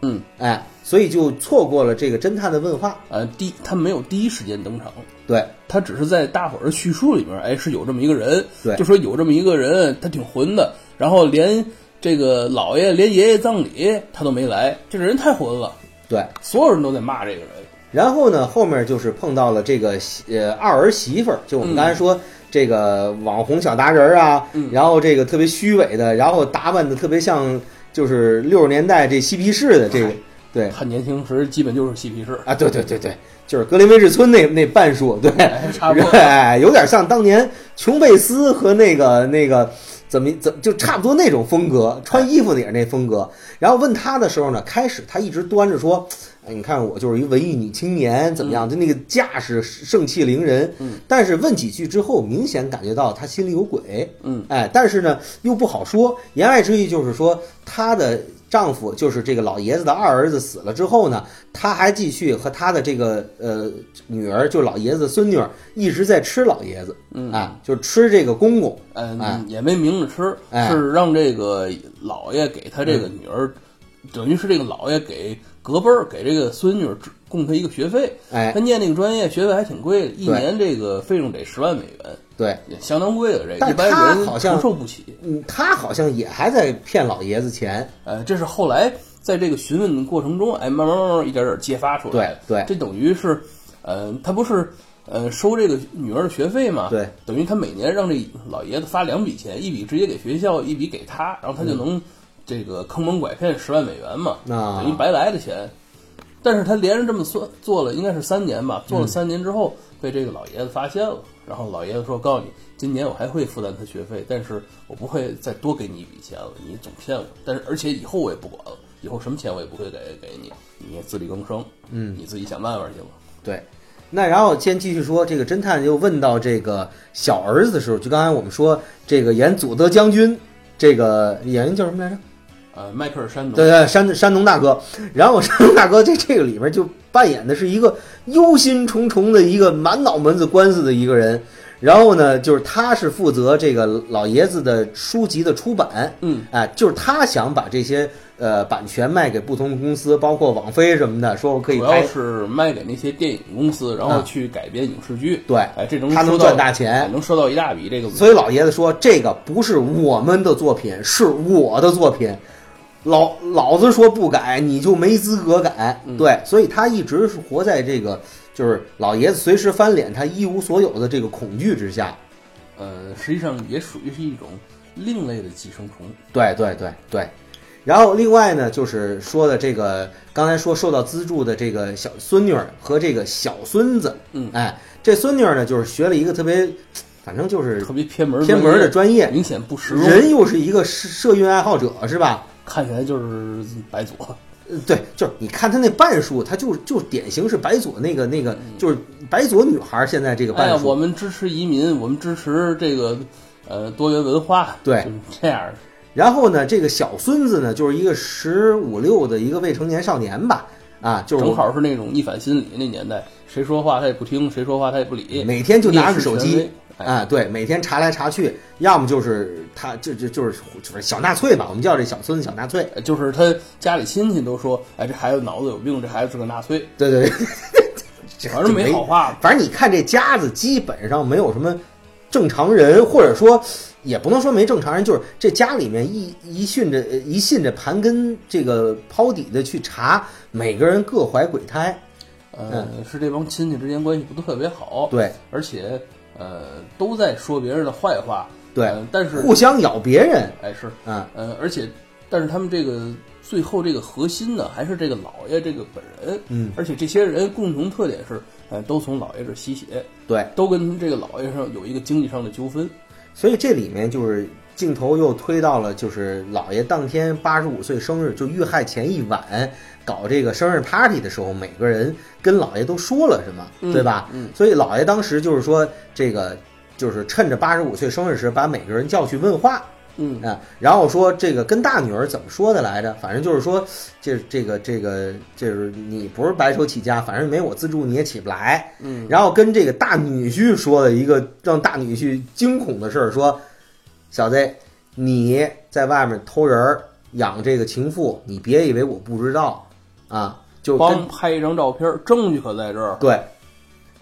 嗯，哎，所以就错过了这个侦探的问话。呃，第他没有第一时间登场，对，他只是在大伙儿的叙述里面，哎，是有这么一个人，对。就说有这么一个人，他挺混的，然后连这个老爷连爷爷葬礼他都没来，这个人太混了，对，所有人都在骂这个人。然后呢，后面就是碰到了这个呃二儿媳妇儿，就我们刚才说、这个网红小达人儿啊，嗯。然后这个特别虚伪的，然后打扮的特别像就是六十年代这嬉皮士的这个，对。他年轻时基本就是嬉皮士，啊，对对对对，就是格林威治村那那半数，对，哎差不多。哎，有点像当年琼贝斯和那个那个怎么怎么就差不多那种风格，穿衣服也是那风格。然后问他的时候呢，开始他一直端着说，哎，你看我就是一文艺女青年，怎么样？就那个架势盛气凌人。嗯，但是问几句之后，明显感觉到他心里有鬼。嗯，哎，但是呢又不好说。言外之意就是说她的丈夫就是这个老爷子的二儿子死了之后呢，她还继续和她的这个呃女儿，就老爷子孙女儿，一直在吃老爷子，嗯啊，就吃这个公公，哎嗯，也没明着吃，哎是让这个老爷给他这个女儿，等于是这个老爷给隔辈儿给这个孙女儿供他一个学费。哎他，念那个专业学费还挺贵的，一年这个费用得十万美元，对，也相当贵了。这但一般人好像承受不起。嗯，他好像也还在骗老爷子钱，呃，这是后来在这个询问的过程中，哎，慢慢慢慢一点点揭发出来的。对对这等于是，呃，他不是呃收这个女儿的学费嘛？对，等于他每年让这老爷子发两笔钱，一笔直接给学校，一笔给他，然后他就能这个坑蒙拐骗十万美元嘛，啊等于白来的钱。但是他连着这么算做了，应该是三年吧，做了嗯三年之后，被这个老爷子发现了，然后老爷子说：“告诉你，今年我还会负担他学费，但是我不会再多给你一笔钱了，你总骗我。但是而且以后我也不管了，以后什么钱我也不会给给你，你自力更生，嗯，你自己想办法去吧。对。那然后先继续说，这个侦探又问到这个小儿子的时候，就刚才我们说这个演祖德将军，这个演员叫什么来着？呃，迈克尔山农，对对，山山东大哥。然后山东大哥在这个里面就扮演的是一个忧心忡忡的一个满脑门子官司的一个人。然后呢，就是他是负责这个老爷子的书籍的出版，嗯，哎，就是他想把这些呃版权卖给不同的公司，包括网飞什么的，说我可以主拍要是卖给那些电影公司，然后啊去改编影视剧。对哎，这能他能赚大钱哎能收到一大笔这个。所以老爷子说，这个不是我们的作品，是我的作品。老老子说不改，你就没资格改。嗯对，所以他一直是活在这个，就是老爷子随时翻脸，他一无所有的这个恐惧之下。呃，实际上也属于是一种另类的寄生虫。对对对对。然后另外呢，就是说的这个，刚才说受到资助的这个小孙女儿和这个小孙子，嗯哎，这孙女儿呢，就是学了一个特别，反正就是特别偏门儿偏门儿的专业，明显不实用，人又是一个社社运爱好者，是吧？看起来就是白左。呃对，就是你看他那半数，他就就典型是白左那个那个，就是白左女孩儿现在这个半，数。我们支持移民，我们支持这个呃多元文化，对就是这样。然后呢，这个小孙子呢，就是一个十五六的一个未成年少年吧，啊，就是正好是那种逆反心理那年代，谁说话他也不听，谁说话他也不理，每天就拿着手机哎啊，对，每天查来查去，要么就是他就就就是就是小纳粹吧，我们叫这小孙子小纳粹。就是他家里亲戚都说，哎，这孩子脑子有病，这孩子是个纳粹，对对对，这 反正没好话。反正你看这家子基本上没有什么正常人，或者说也不能说没正常人，就是这家里面一一训着一信着盘根这个抛底的去查，每个人各怀鬼胎。呃，是这帮亲戚之间关系不是特别好，对而且呃都在说别人的坏话，对呃但是互相咬别人哎是，嗯，呃，而且但是他们这个最后这个核心呢，还是这个老爷这个本人，嗯，而且这些人共同特点是，呃，都从老爷这儿吸血，对，都跟这个老爷上有一个经济上的纠纷，所以这里面就是镜头又推到了，就是老爷当天八十五岁生日，就遇害前一晚搞这个生日 party 的时候，每个人跟老爷都说了什么，嗯对吧？嗯所以老爷当时就是说，这个就是趁着八十五岁生日时，把每个人叫去问话。嗯啊，然后说这个跟大女儿怎么说的来着？反正就是说，这这个这个就是你不是白手起家，反正没我资助你也起不来。嗯，然后跟这个大女婿说了一个让大女婿惊恐的事儿，说：“小子，你在外面偷人儿养这个情妇，你别以为我不知道啊！”就跟帮拍一张照片，证据可在这儿，对，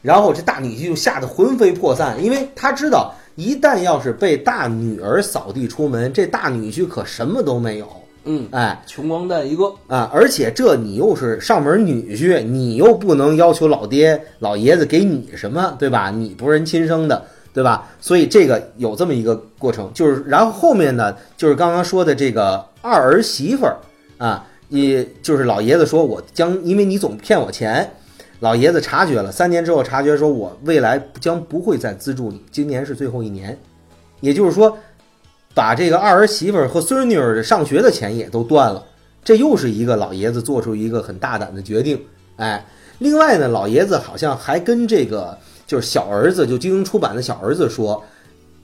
然后这大女婿就吓得魂飞魄散，因为他知道一旦要是被大女儿扫地出门，这大女婿可什么都没有。嗯，哎穷光蛋一个，啊，而且这你又是上门女婿，你又不能要求老爹老爷子给你什么，对吧？你不是人亲生的，对吧？所以这个有这么一个过程，就是然后后面呢，就是刚刚说的这个二儿媳妇儿啊，也就是老爷子说我将因为你总骗我钱，老爷子察觉了，三年之后察觉说我未来将不会再资助你，今年是最后一年，也就是说。把这个二儿媳妇和孙女儿上学的钱也都断了，这又是一个老爷子做出一个很大胆的决定。哎，另外呢，老爷子好像还跟这个就是小儿子，就精英出版的小儿子说，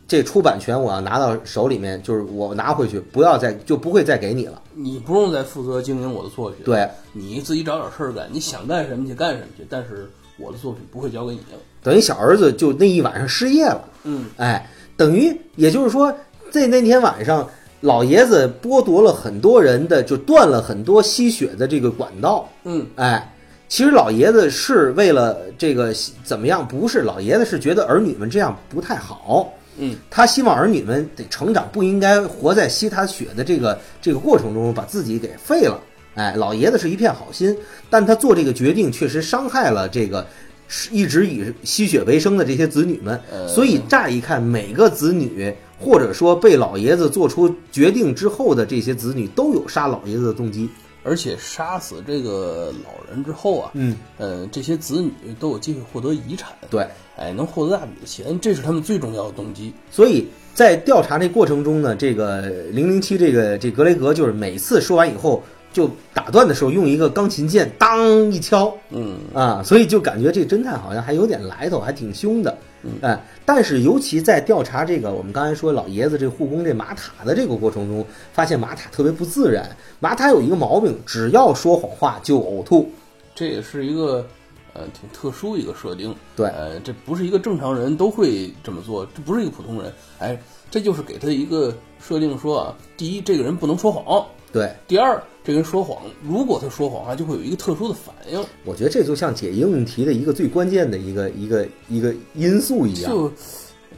这出版权我要拿到手里面，就是我拿回去，不要再就不会再给你了。你不用再负责经营我的作品，对，你自己找点事儿干，你想干什么去干什么去，但是我的作品不会交给你了。等于小儿子就那一晚上失业了。嗯，哎，等于也就是说，在那天晚上，老爷子剥夺了很多人的，就断了很多吸血的这个管道。嗯，哎，其实老爷子是为了这个怎么样？不是，老爷子是觉得儿女们这样不太好。嗯，他希望儿女们得成长，不应该活在吸他血的这个这个过程中，把自己给废了。哎，老爷子是一片好心，但他做这个决定确实伤害了这个是一直以吸血为生的这些子女们。呃所以乍一看，每个子女或者说被老爷子做出决定之后的这些子女，都有杀老爷子的动机。而且杀死这个老人之后啊，嗯，呃，这些子女都有机会获得遗产，对。哎，能获得大笔的钱，这是他们最重要的动机。所以在调查这过程中呢，这个零零七这个这格雷格就是每次说完以后就打断的时候用一个钢琴键当一敲嗯，啊，所以就感觉这侦探好像还有点来头，还挺凶的。哎，但是尤其在调查这个我们刚才说老爷子这护工这马塔的这个过程中，发现马塔特别不自然。马塔有一个毛病，只要说谎话就呕吐。这也是一个呃挺特殊一个设定。对呃，这不是一个正常人都会这么做，这不是一个普通人。哎，这就是给他一个设定说啊，第一，这个人不能说谎；对，第二，这个人说谎，如果他说谎啊，就会有一个特殊的反应。我觉得这就像解应用题的一个最关键的一个一个一个因素一样。就，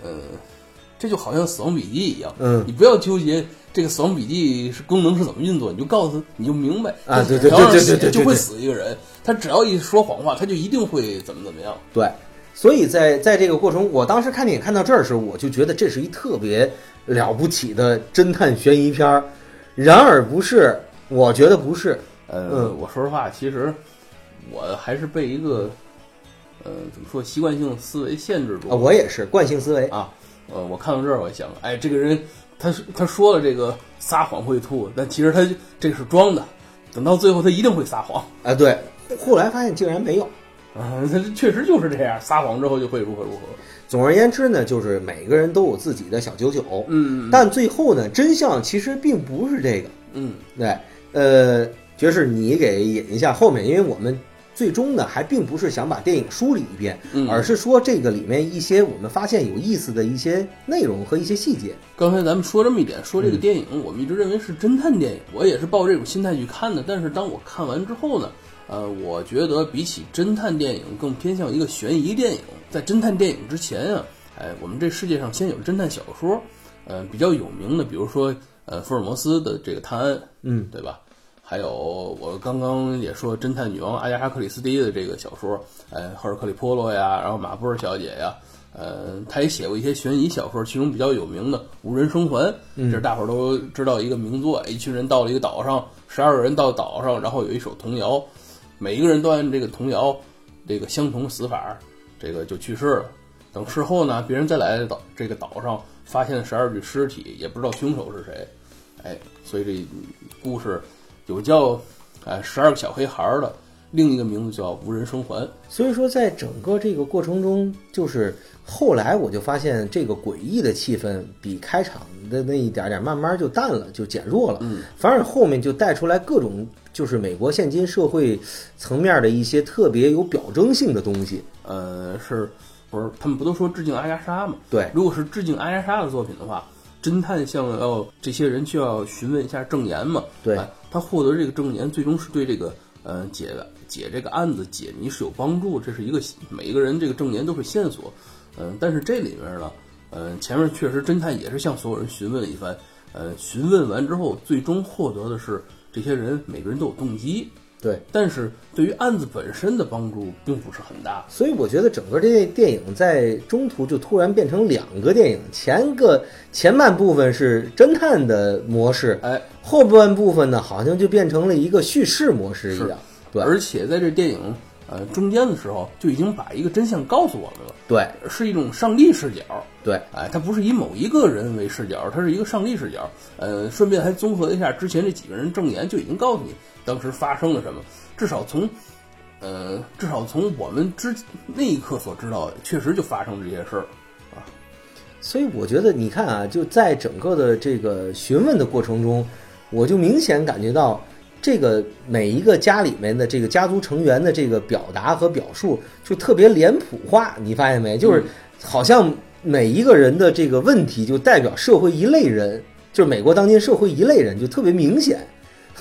呃，这就好像死亡笔记一样，嗯你不要纠结这个死亡笔记是功能是怎么运作，你就告诉他，你就明白啊对对对对是写就会对对对死一个人，他只要一说谎话，他就一定会怎么怎么样。对，所以在在这个过程，我当时看电影看到这儿的时候，我就觉得这是一特别了不起的侦探悬疑片儿。然而不是，我觉得不是。呃，嗯我说实话，其实我还是被一个呃怎么说习惯性思维限制住啊，我也是惯性思维。啊，呃，我看到这儿，我想，哎，这个人他他说了这个撒谎会吐，但其实他这个是装的，等到最后他一定会撒谎。啊，对，后来发现竟然没有。啊，他确实就是这样，撒谎之后就会如何如何。总而言之呢，就是每个人都有自己的小九九。嗯但最后呢，真相其实并不是这个。嗯，对，呃，爵士，你给引一下后面，因为我们最终呢，还并不是想把电影梳理一遍，嗯而是说这个里面一些我们发现有意思的一些内容和一些细节。刚才咱们说这么一点，说这嗯个电影，我们一直认为是侦探电影，我也是抱这种心态去看的。但是当我看完之后呢，呃，我觉得比起侦探电影，更偏向一个悬疑电影。在侦探电影之前啊，哎，我们这世界上先有侦探小说，呃，比较有名的，比如说呃福尔摩斯的这个探案，嗯，对吧？还有我刚刚也说侦探女王阿加莎克里斯蒂的这个小说，呃，赫尔克里波罗呀，然后马布尔小姐呀，呃，他也写过一些悬疑小说，其中比较有名的《无人生还》，这是大伙儿都知道一个名作。一群人到了一个岛上，十二个人到岛上，然后有一首童谣，每一个人都按这个童谣这个相同死法，这个就去世了。等事后呢，别人再来岛这个岛上，发现十二具尸体，也不知道凶手是谁。哎，所以这故事有叫哎十二个小黑孩儿的，另一个名字叫无人生还。所以说，在整个这个过程中，就是后来我就发现，这个诡异的气氛比开场的那一点点慢慢就淡了，就减弱了。嗯，反而后面就带出来各种，就是美国现今社会层面的一些特别有表征性的东西。呃，是不是他们不都说致敬阿加莎吗？对，如果是致敬阿加莎的作品的话，侦探像要这些人就要询问一下证言嘛。对哎他获得这个证言，最终是对这个呃解解这个案子解谜是有帮助，这是一个每一个人这个证言都是线索。嗯、但是这里面呢，嗯、前面确实侦探也是向所有人询问了一番，呃，询问完之后，最终获得的是这些人每个人都有动机，对，但是对于案子本身的帮助并不是很大。所以我觉得整个这电影在中途就突然变成两个电影，前个前半部分是侦探的模式，哎，后半部分呢好像就变成了一个叙事模式一样。对而且在这电影呃中间的时候，就已经把一个真相告诉我们了，对是一种上帝视角。对，哎，它不是以某一个人为视角，它是一个上帝视角。呃，顺便还综合一下之前这几个人证言，就已经告诉你当时发生了什么。至少从，呃，至少从我们之那一刻所知道的，确实就发生这些事儿啊。所以我觉得，你看啊，就在整个的这个询问的过程中，我就明显感觉到，这个每一个家里面的这个家族成员的这个表达和表述，就特别脸谱化。你发现没？就是好像每一个人的这个问题，就代表社会一类人，就是美国当今社会一类人，就特别明显。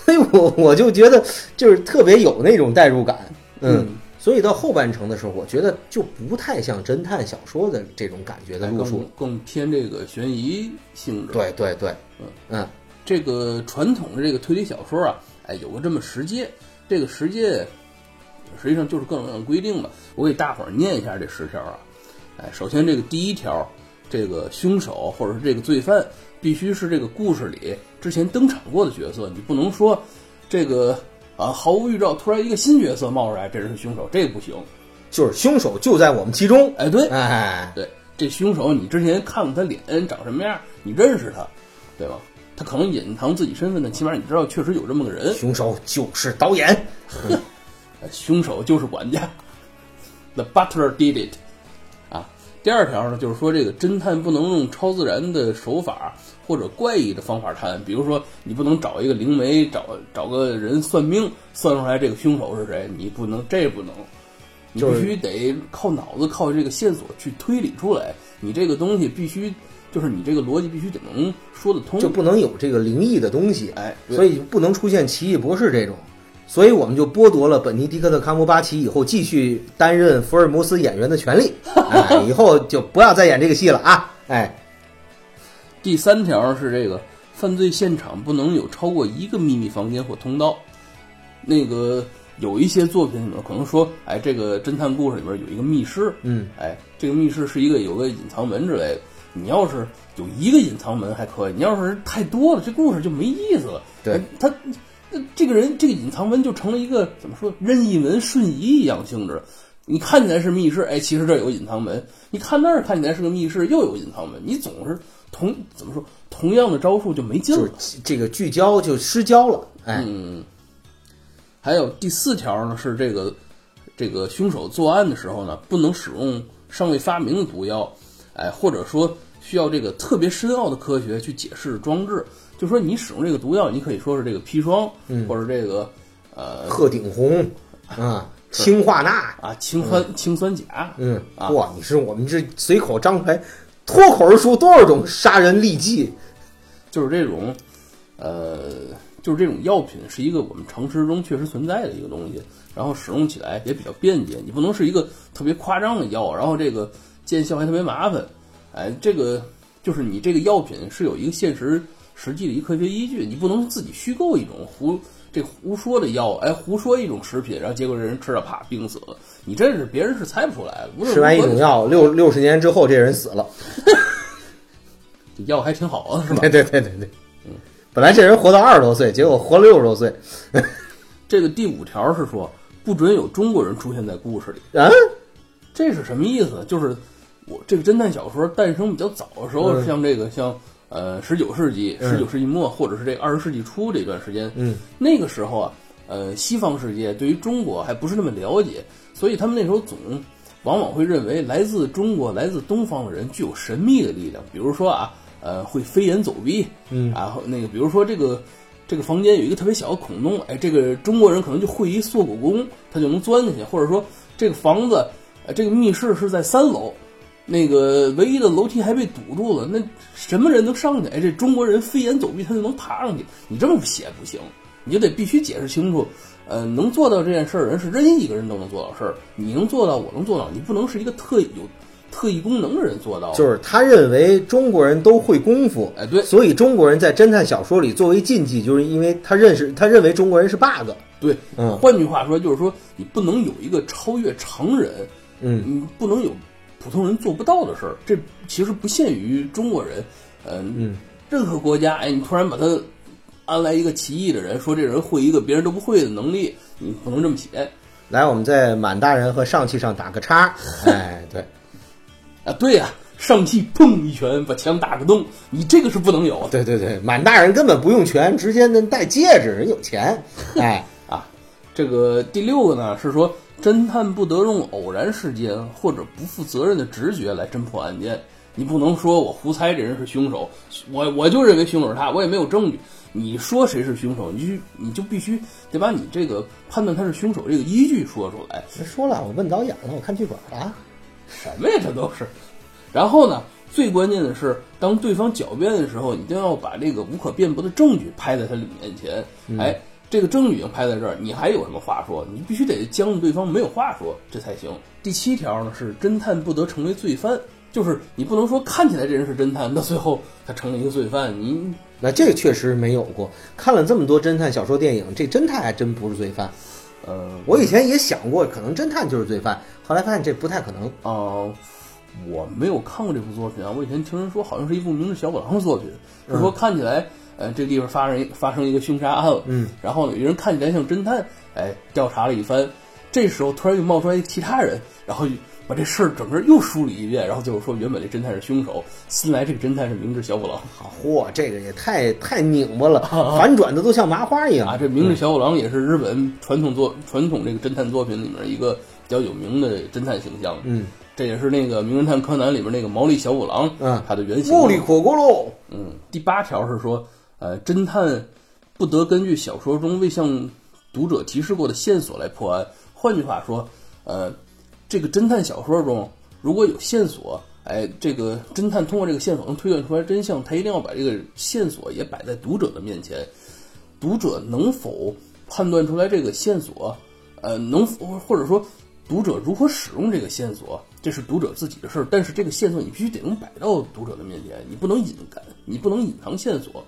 所以我我就觉得，就是特别有那种代入感。嗯。所以到后半程的时候，我觉得就不太像侦探小说的这种感觉的路数，更偏这个悬疑性质。对对对，嗯嗯，这个传统的这个推理小说啊，哎，有个这么十诫，这个十诫实际上就是各种各样的规定吧。我给大伙儿念一下这十条啊，哎，首先这个第一条，这个凶手或者是这个罪犯必须是这个故事里之前登场过的角色，你不能说这个。啊！毫无预兆，突然一个新角色冒出来，这人是凶手，这个不行。就是凶手就在我们其中。哎，对，哎，对，这凶手你之前看过他脸长什么样，你认识他，对吧？他可能隐藏自己身份的，起码你知道确实有这么个人。凶手就是导演，凶手就是管家。The butler did it。啊，第二条呢，就是说这个侦探不能用超自然的手法。或者怪异的方法探案，比如说你不能找一个灵媒，找找个人算命，算出来这个凶手是谁，你不能，这不能，你必须得靠脑子，靠这个线索去推理出来。你这个东西必须，就是你这个逻辑必须得能说得通，就不能有这个灵异的东西，哎，所以不能出现奇异博士这种，所以我们就剥夺了本尼迪克特·康伯巴奇以后继续担任福尔摩斯演员的权利，哎，以后就不要再演这个戏了啊，哎。第三条是这个犯罪现场不能有超过一个秘密房间或通道。那个有一些作品里面可能说，哎，这个侦探故事里边有一个密室，嗯，哎，这个密室是一个有个隐藏门之类的。你要是有一个隐藏门还可以，你要是太多了，这故事就没意思了。对，他这个人这个隐藏门就成了一个怎么说任意门瞬移一样性质。你看起来是密室，哎，其实这有隐藏门；你看那儿看起来是个密室，又有隐藏门。你总是。同怎么说？同样的招数就没劲了，这个聚焦就失焦了。哎，嗯。还有第四条呢，是这个这个凶手作案的时候呢，不能使用尚未发明的毒药，哎，或者说需要这个特别深奥的科学去解释装置。就说你使用这个毒药，你可以说是这个砒霜，或者这个呃鹤顶红啊，氰化钠啊，氰酸氰酸钾。嗯，哇，你是我们这随口张牌。脱口而出多少种杀人利器，就是这种，呃，就是这种药品是一个我们常识中确实存在的一个东西，然后使用起来也比较便捷。你不能是一个特别夸张的药，然后这个见效还特别麻烦。哎，这个就是你这个药品是有一个现实实际的一科学依据，你不能自己虚构一种胡。这胡说的药，哎，胡说一种食品，然后结果这人吃了，啪，病死了。你这是别人是猜不出来的。吃完一种药，六六十年之后，这人死了。这药还挺好啊，是吧？对对对对对。嗯，本来这人活到二十多岁，结果活了六十多岁。这个第五条是说，不准有中国人出现在故事里。啊？这是什么意思？就是我这个侦探小说诞生比较早的时候，像这个像。呃，十九世纪、十九世纪末，或者是这二十世纪初这段时间，嗯，那个时候啊，呃，西方世界对于中国还不是那么了解，所以他们那时候总往往会认为来自中国、来自东方的人具有神秘的力量，比如说啊，呃，会飞檐走壁，嗯，然后那个，比如说这个这个房间有一个特别小的孔洞，哎，这个中国人可能就会一缩骨功，他就能钻进去，或者说这个房子，呃，这个密室是在三楼。那个唯一的楼梯还被堵住了，那什么人能上去？哎，这中国人飞檐走壁，他就能爬上去。你这么写不行，你就得必须解释清楚。呃，能做到这件事儿的人是任意一个人都能做到事儿，你能做到，我能做到，你不能是一个特有特异功能的人做到。就是他认为中国人都会功夫，哎，对，所以中国人在侦探小说里作为禁忌，就是因为他认识他认为中国人是 bug。对，嗯，换句话说，就是说你不能有一个超越常人，嗯，你不能有。普通人做不到的事儿，这其实不限于中国人，嗯，任何国家，哎，你突然把他安来一个奇异的人，说这人会一个别人都不会的能力，你不能这么写。来，我们在满大人和上气上打个叉。哎，对，啊，对呀，上气砰一拳把墙打个洞，你这个是不能有。对对对，满大人根本不用拳，直接那戴戒指，人有钱。哎 啊，这个第六个呢是说。侦探不得用偶然事件或者不负责任的直觉来侦破案件。你不能说我胡猜这人是凶手，我我就认为凶手是他，我也没有证据。你说谁是凶手，你就你就必须得把你这个判断他是凶手这个依据说出来。别说了，我问导演了，我看剧本了。什么呀，这都是。然后呢，最关键的是，当对方狡辩的时候，你一定要把这个无可辩驳的证据拍在他面前。哎，这个证据已经拍在这儿，你还有什么话说？你必须得将对方没有话说，这才行。第七条呢是侦探不得成为罪犯，就是你不能说看起来这人是侦探，到最后他成了一个罪犯，你。那这个确实没有过，看了这么多侦探小说电影，这侦探还真不是罪犯。呃，我以前也想过，可能侦探就是罪犯，后来发现这不太可能。哦，我没有看过这部作品啊，我以前听人说好像是一部明智小五郎的作品，是说看起来，呃，这地方发生发生一个凶杀案了，嗯，然后有人看起来像侦探，哎，调查了一番，这时候突然又冒出来其他人，然后。把这事儿整个又梳理一遍，然后就是说，原本这侦探是凶手，新来这个侦探是明智小五郎。嚯，这个也太太拧巴了，反转的都像麻花一样啊！这明智小五郎也是日本传统作传统这个侦探作品里面一个比较有名的侦探形象。嗯，这也是那个名侦探柯南里面那个毛利小五郎，嗯，他的原型。毛利可锅喽。嗯，第八条是说，呃，侦探不得根据小说中未向读者提示过的线索来破案。换句话说，呃。这个侦探小说中，如果有线索，哎，这个侦探通过这个线索能推断出来真相，他一定要把这个线索也摆在读者的面前。读者能否判断出来这个线索？呃，能否或者说读者如何使用这个线索，这是读者自己的事儿。但是这个线索你必须得能摆到读者的面前，你不能隐瞒，你不能隐藏线索。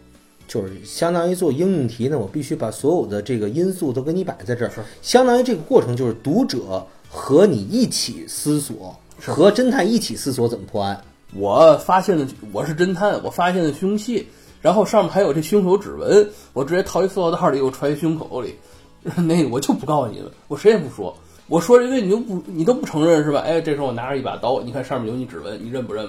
就是相当于做应用题呢，我必须把所有的这个因素都给你摆在这儿，相当于这个过程就是读者。和你一起思索，和侦探一起思索怎么破案。我发现了，我是侦探，我发现了凶器，然后上面还有这凶手指纹，我直接套一塑料袋里，我揣胸口里。那个我就不告诉你们，我谁也不说。我说这个你就不，你都不承认是吧？哎，这时候我拿着一把刀，你看上面有你指纹，你认不认？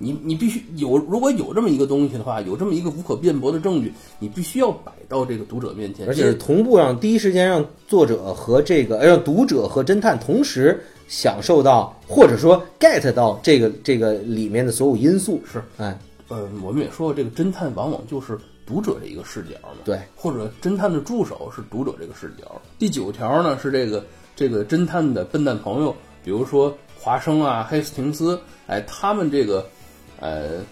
你你必须有，如果有这么一个东西的话，有这么一个无可辩驳的证据，你必须要摆到这个读者面前，而且是同步让第一时间让作者和这个让读者和侦探同时享受到，或者说 get 到这个这个里面的所有因素。是，哎，呃，我们也说过，这个侦探往往就是读者的一个视角嘛，对，或者侦探的助手是读者这个视角。第九条呢是这个这个侦探的笨蛋朋友，比如说华生啊、黑斯廷斯，哎，他们这个。呃，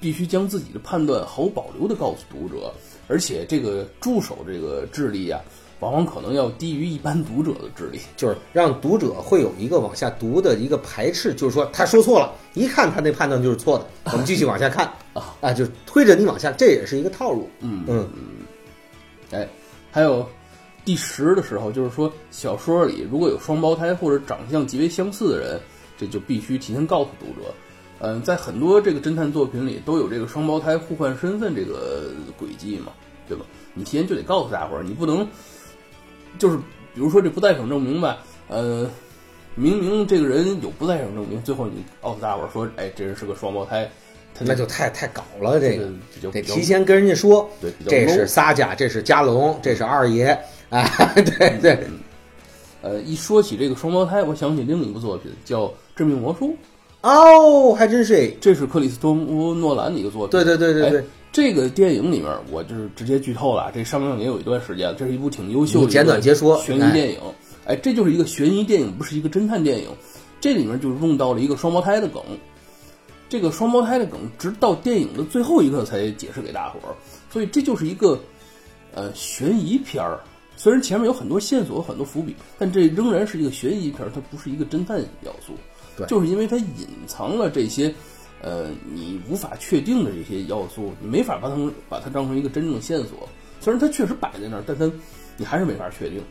必须将自己的判断毫无保留地告诉读者，而且这个助手这个智力啊，往往可能要低于一般读者的智力，就是让读者会有一个往下读的一个排斥，就是说他说错了，一看他那判断就是错的，我们继续往下看 啊啊，就推着你往下，这也是一个套路。嗯嗯嗯，哎，还有第十的时候，就是说小说里如果有双胞胎或者长相极为相似的人，这就必须提前告诉读者。嗯，在很多这个侦探作品里都有这个双胞胎互换身份这个轨迹嘛，对吧？你提前就得告诉大伙儿，你不能就是比如说这不在场证明吧，呃，明明这个人有不在场证明，最后你告诉大伙儿说，哎，这人是个双胞胎，那就太太搞了，这个得提前跟人家说，对，这是撒家，这是加龙，这是二爷，啊，对对。呃，一说起这个双胞胎，我想起另一部作品叫《致命魔术》。哦，还真是，这是克里斯托弗诺兰的一个作品。对对对对对，这个电影里面，我就是直接剧透了。这上映也有一段时间了，这是一部挺优秀的简短截说悬疑电影。哎，这就是一个悬疑电影，不是一个侦探电影。这里面就用到了一个双胞胎的梗。这个双胞胎的梗，直到电影的最后一刻才解释给大伙儿。所以这就是一个呃悬疑片儿。虽然前面有很多线索、很多伏笔，但这仍然是一个悬疑片儿，它不是一个侦探要素。对，就是因为它隐藏了这些，呃，你无法确定的这些要素，你没法把它们把它当成一个真正的线索。虽然它确实摆在那儿，但它你还是没法确定。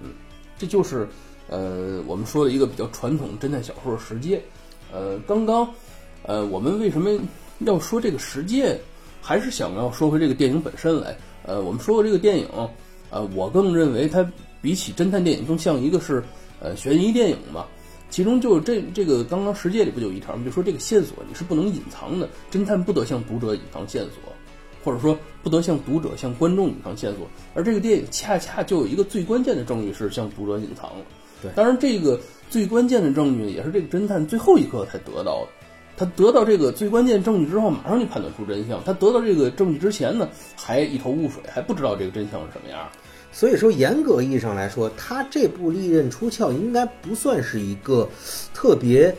嗯，这就是呃我们说的一个比较传统侦探小说的实践。呃，刚刚呃我们为什么要说这个实践，还是想要说回这个电影本身来。呃，我们说过这个电影，呃，我更认为它比起侦探电影更像一个是呃悬疑电影嘛。其中就是这这个刚刚实践里不就有一条吗？就说这个线索你是不能隐藏的，侦探不得向读者隐藏线索，或者说不得向读者向观众隐藏线索。而这个电影恰恰就有一个最关键的证据是向读者隐藏了。对，当然这个最关键的证据也是这个侦探最后一刻才得到的。他得到这个最关键证据之后，马上就判断出真相。他得到这个证据之前呢，还一头雾水，还不知道这个真相是什么样。所以说，严格意义上来说，他这部《利刃出鞘》应该不算是一个特别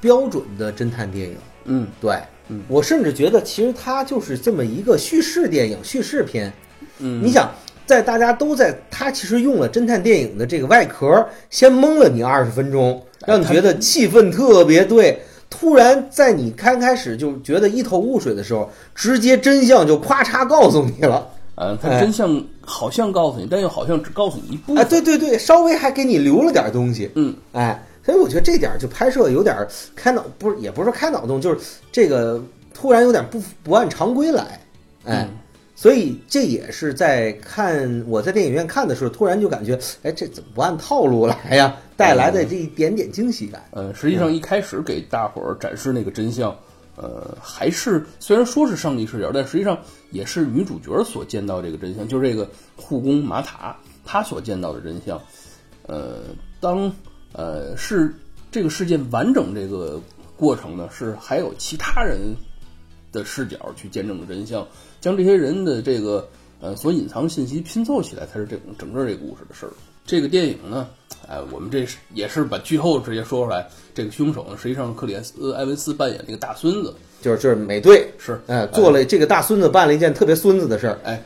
标准的侦探电影。嗯，对，嗯我甚至觉得其实它就是这么一个叙事电影、叙事片。嗯，你想，在大家都在，他其实用了侦探电影的这个外壳，先蒙了你二十分钟，让你觉得气氛特别对。突然在你刚开始就觉得一头雾水的时候，直接真相就咔嚓告诉你了。嗯，他哎真相好像告诉你，但又好像只告诉你一部哎，分。对对对，稍微还给你留了点东西。嗯，哎，所以我觉得这点儿就拍摄有点儿开脑，不是也不是说开脑洞，就是这个突然有点不不按常规来，哎，嗯所以这也是在看我在电影院看的时候，突然就感觉，哎，这怎么不按套路来呀？带来的这一点点惊喜感。呃，实际上一开始给大伙儿展示那个真相，呃，还是虽然说是上帝视角，但实际上也是女主角所见到这个真相，就是这个护工马塔她所见到的真相。呃，当呃是这个事件完整这个过程呢，是还有其他人的视角去见证的真相，将这些人的这个呃所隐藏信息拼凑起来，才是这种整个这故事的事儿。这个电影呢，哎，我们这是也是把剧透直接说出来。这个凶手呢，实际上是克里斯埃文斯扮演那个大孙子，就是就是美队，是哎，做了这个大孙子办了一件特别孙子的事儿。哎，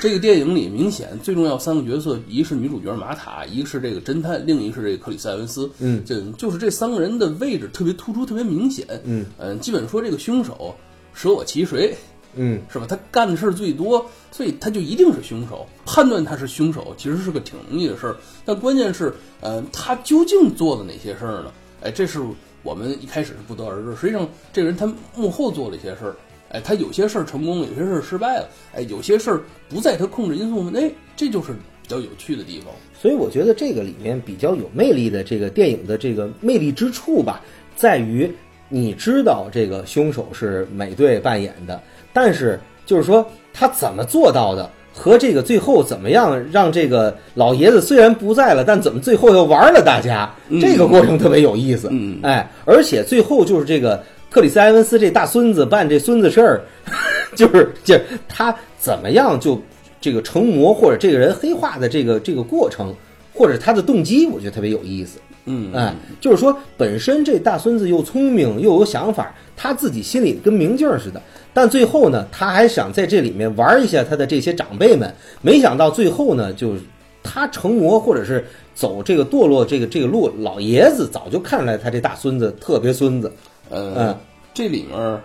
这个电影里明显最重要三个角色，一个是女主角玛塔，一个是这个侦探，另一个是这个克里斯埃文斯。嗯，就就是这三个人的位置特别突出，特别明显。嗯嗯，基本说这个凶手舍我其谁，嗯，是吧？他干的事儿最多，所以他就一定是凶手。判断他是凶手，其实是个挺容易的事儿。但关键是，呃，他究竟做了哪些事儿呢？哎，这是我们一开始是不得而知。实际上，这个人他幕后做了一些事儿。哎，他有些事儿成功了，有些事儿失败了。哎，有些事儿不在他控制因素内，这就是比较有趣的地方。所以我觉得这个里面比较有魅力的这个电影的这个魅力之处吧，在于你知道这个凶手是美队扮演的，但是就是说他怎么做到的，和这个最后怎么样让这个老爷子虽然不在了，但怎么最后又玩了大家，这个过程特别有意思。嗯哎，而且最后就是这个克里斯埃文斯这大孙子办这孙子事儿，就是就是他怎么样就这个成魔或者这个人黑化的这个这个过程，或者他的动机，我觉得特别有意思。嗯，哎，就是说本身这大孙子又聪明又有想法，他自己心里跟明镜儿似的，但最后呢，他还想在这里面玩一下他的这些长辈们，没想到最后呢，就他成魔或者是走这个堕落这个这个路，老爷子早就看出来他这大孙子特别孙子。呃，嗯这里面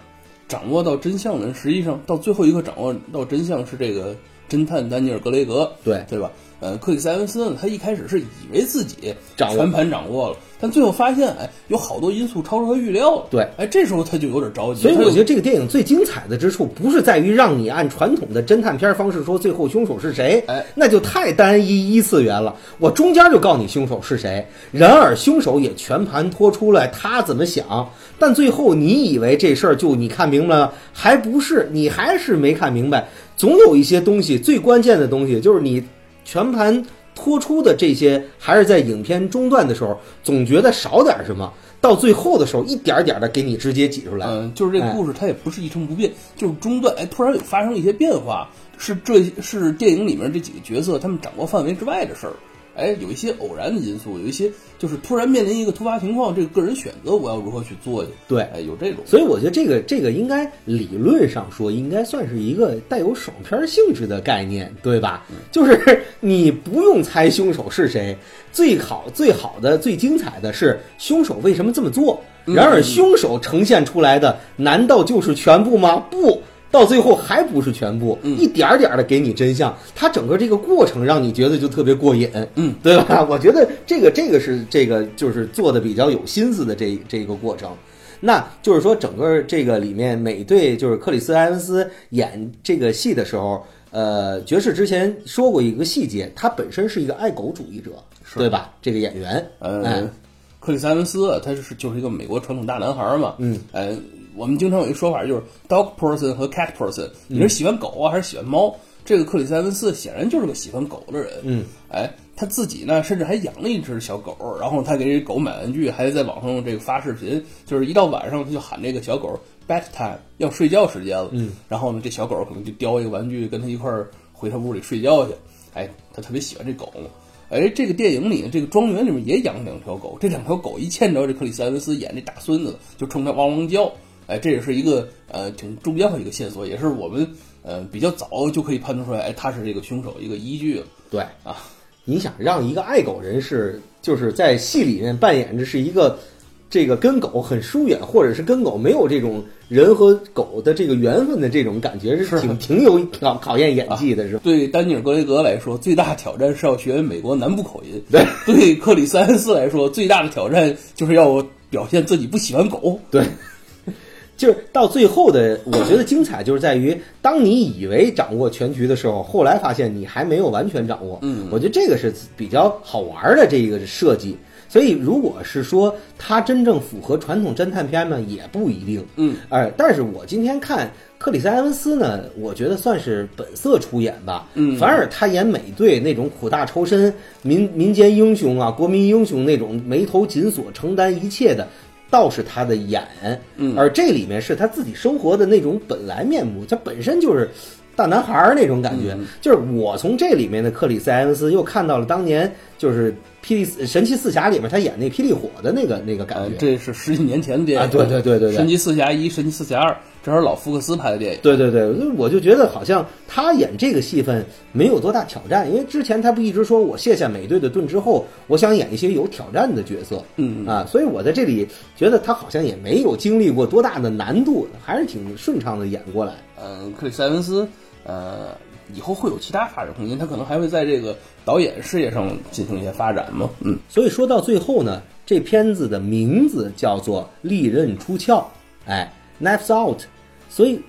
掌握到真相的人，实际上到最后一个掌握到真相是这个侦探丹尼尔·格雷格，对对吧？呃，克里斯·埃文斯呢，他一开始是以为自己掌握全盘掌握了，但最后发现，哎，有好多因素超出他预料了。对，哎，这时候他就有点着急。所以我觉得这个电影最精彩的之处，不是在于让你按传统的侦探片方式说最后凶手是谁，哎那就太单一一次元了。我中间就告诉你凶手是谁，然而凶手也全盘托出来他怎么想，但最后你以为这事儿就你看明白了，还不是，你还是没看明白。总有一些东西，最关键的东西就是你全盘托出的这些，还是在影片中段的时候，总觉得少点什么。到最后的时候，一点点的给你直接挤出来。嗯，就是这个故事它也不是一成不变，就是中段哎突然有发生一些变化，是这是电影里面这几个角色他们掌握范围之外的事儿。哎，有一些偶然的因素，有一些就是突然面临一个突发情况，这个个人选择我要如何去做去？对哎，有这种。所以我觉得这个这个应该理论上说，应该算是一个带有爽片性质的概念，对吧？就是你不用猜凶手是谁，最好最好的最精彩的是凶手为什么这么做。然而凶手呈现出来的难道就是全部吗？不。到最后还不是全部，一点儿点儿的给你真相，它整个这个过程让你觉得就特别过瘾，嗯，对吧？我觉得这个这个是这个就是做的比较有心思的这这个过程。那就是说，整个这个里面，美队就是克里斯埃文斯演这个戏的时候，呃，爵士之前说过一个细节，他本身是一个爱狗主义者，对吧？这个演员，呃哎，克里斯埃文斯啊他是就是一个美国传统大男孩儿嘛，嗯，呃，我们经常有一个说法就是 dog person 和 cat person，你是喜欢狗啊还是喜欢猫？这个克里斯埃文斯显然就是个喜欢狗的人，嗯，哎，他自己呢，甚至还养了一只小狗，然后他给这狗买玩具，还在网上这个发视频，就是一到晚上他就喊这个小狗 bed time 要睡觉时间了，嗯，然后呢，这小狗可能就叼一个玩具跟他一块儿回他屋里睡觉去，哎，他特别喜欢这狗嘛。哎，这个电影里这个庄园里面也养两条狗，这两条狗一见着这克里斯·埃文斯演这大孙子，就冲他汪汪叫。哎，这也是一个呃挺重要的一个线索，也是我们呃比较早就可以判断出来，哎，他是这个凶手一个依据了。对啊，你想让一个爱狗人士，就是在戏里面扮演着是一个这个跟狗很疏远，或者是跟狗没有这种人和狗的这个缘分的这种感觉，是是挺挺有考考验演技的，是吧？对丹尼尔·格雷格来说，最大挑战是要学美国南部口音；对，对克里斯·安斯来说，最大的挑战就是要表现自己不喜欢狗。对，就是到最后的，我觉得精彩就是在于，当你以为掌握全局的时候，后来发现你还没有完全掌握。嗯我觉得这个是比较好玩的这个设计。所以，如果是说它真正符合传统侦探片呢，也不一定。嗯，哎，但是我今天看克里斯·埃文斯呢，我觉得算是本色出演吧。嗯反而他演美队那种苦大仇深、民民间英雄啊、国民英雄那种眉头紧锁、承担一切的，倒是他的眼。嗯而这里面是他自己生活的那种本来面目，他本身就是大男孩儿那种感觉。嗯就是我从这里面的克里斯·埃文斯又看到了当年就是霹雳神奇四侠里面他演那霹雳火的那个那个感呃觉。，这是十几年前的电影啊对对对对对神奇四侠一》《神奇四侠二》，这还是老福克斯拍的电影。对对对，我就觉得好像他演这个戏份没有多大挑战，因为之前他不一直说我卸下美队的盾之后，我想演一些有挑战的角色，嗯啊，所以我在这里觉得他好像也没有经历过多大的难度，还是挺顺畅的演过来。嗯，克里斯·埃文斯，呃，以后会有其他发展空间，他可能还会在这个导演事业上进行一些发展嘛。嗯，所以说到最后呢，这片子的名字叫做《利刃出鞘》，哎，Knives Out。所以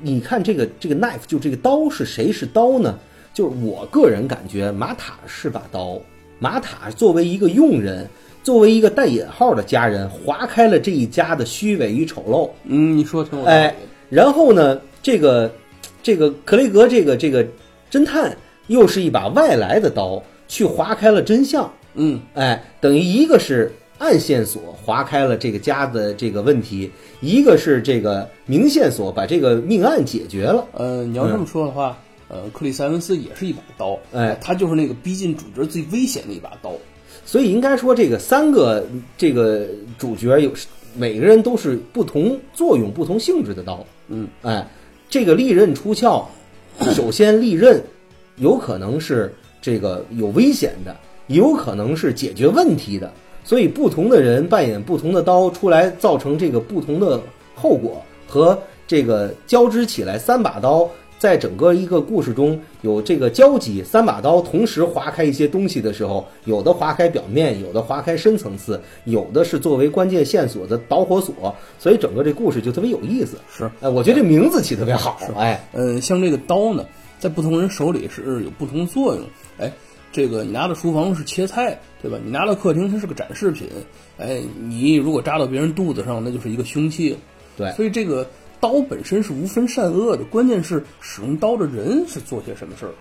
你看这个这个 knife 就这个刀是谁是刀呢？就是我个人感觉马塔是把刀，马塔作为一个佣人，作为一个带引号的家人，划开了这一家的虚伪与丑陋。嗯，你说挺有道理。哎，然后呢，这个这个克雷格这个这个侦探又是一把外来的刀，去划开了真相。嗯，哎，等于一个是暗线索划开了这个家的这个问题，一个是这个明线索把这个命案解决了。呃，你要这么说的话，呃，克里斯·埃文斯也是一把刀，哎他就是那个逼近主角最危险的一把刀。所以应该说，这个三个这个主角有每个人都是不同作用、不同性质的刀。嗯，哎，这个利刃出鞘，首先利刃有可能是这个有危险的，有可能是解决问题的。所以不同的人扮演不同的刀出来，造成这个不同的后果和这个交织起来，三把刀在整个一个故事中有这个交集，三把刀同时划开一些东西的时候，有的划开表面，有的划开深层次，有的是作为关键线索的导火索，所以整个这故事就特别有意思。是，哎，我觉得这名字起特别好，哎，嗯，像这个刀呢，在不同人手里是有不同作用。哎，这个你拿到厨房是切菜，对吧？你拿到客厅它是个展示品。哎，你如果扎到别人肚子上，那就是一个凶器。对所以这个刀本身是无分善恶的，关键是使用刀的人是做些什么事儿。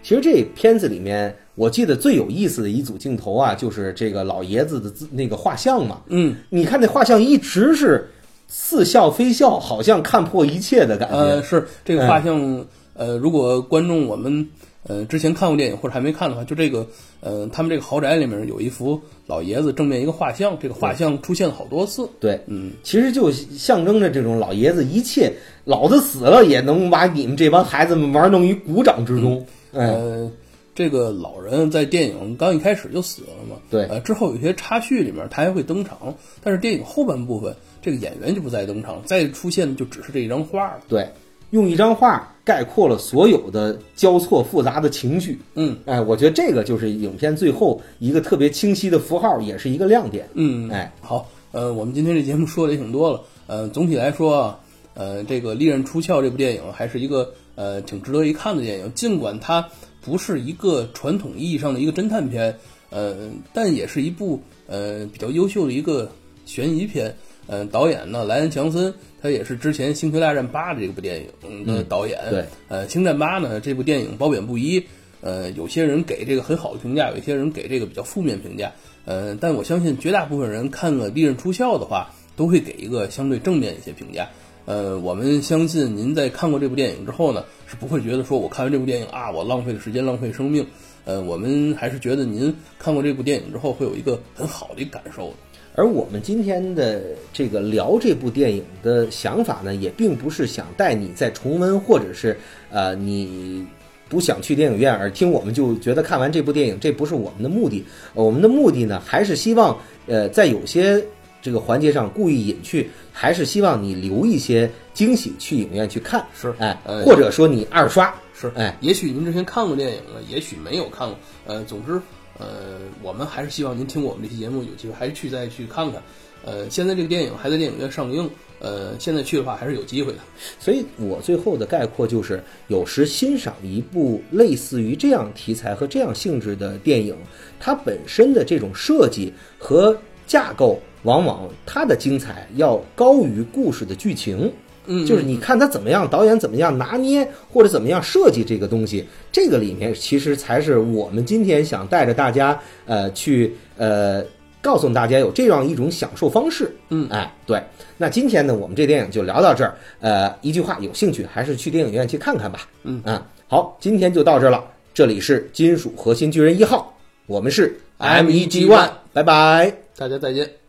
其实这片子里面，我记得最有意思的一组镜头啊，就是这个老爷子的那个画像嘛。嗯，你看那画像一直是似笑非笑，好像看破一切的感觉。呃，是这个哎画像，呃，如果观众我们呃之前看过电影或者还没看的话，就这个呃，他们这个豪宅里面有一幅老爷子正面一个画像，这个画像出现了好多次。对，嗯，其实就象征着这种老爷子一切，老子死了也能把你们这帮孩子们玩弄于股掌之中。哎，呃，这个老人在电影刚一开始就死了嘛，对呃，之后有些插叙里面他还会登场，但是电影后半部分这个演员就不再登场，再出现的就只是这一张画了。对，用一张画概括了所有的交错复杂的情绪。嗯哎，我觉得这个就是影片最后一个特别清晰的符号，也是一个亮点。嗯，哎，好，呃，我们今天这节目说的也挺多了，呃，总体来说啊，呃，这个《利刃出鞘》这部电影还是一个呃挺值得一看的电影，尽管它不是一个传统意义上的一个侦探片，呃，但也是一部呃比较优秀的一个悬疑片。呃，导演呢，莱恩·强森，他也是之前《星球大战八》这部电影的导演。对，呃，《星战八》呢，这部电影褒贬不一。呃，有些人给这个很好的评价，有些人给这个比较负面评价。呃，但我相信绝大部分人看了《利刃出鞘》的话，都会给一个相对正面一些评价。呃，我们相信您在看过这部电影之后呢，是不会觉得说我看完这部电影啊，我浪费了时间，浪费生命。呃，我们还是觉得您看过这部电影之后会有一个很好的感受。而我们今天的这个聊这部电影的想法呢，也并不是想带你再重温，或者是呃你不想去电影院而听我们就觉得看完这部电影，这不是我们的目的。我们的目的呢，还是希望呃在有些这个环节上故意隐去，还是希望你留一些惊喜去影院去看。是哎，呃或者说你二刷。是，哎，也许您之前看过电影了，也许没有看过。呃，总之，呃，我们还是希望您听我们这期节目，有机会还是去再去看看。呃，现在这个电影还在电影院上映，呃，现在去的话还是有机会的。所以我最后的概括就是，有时欣赏一部类似于这样题材和这样性质的电影，它本身的这种设计和架构，往往它的精彩要高于故事的剧情。嗯，就是你看他怎么样，导演怎么样拿捏或者怎么样设计这个东西，这个里面其实才是我们今天想带着大家呃去呃告诉大家有这样一种享受方式。嗯哎，对。那今天呢，我们这电影就聊到这儿。呃，一句话，有兴趣还是去电影院去看看吧。嗯啊，好，今天就到这儿了。这里是金属核心巨人一号，我们是 MEG One，拜拜。大家再见。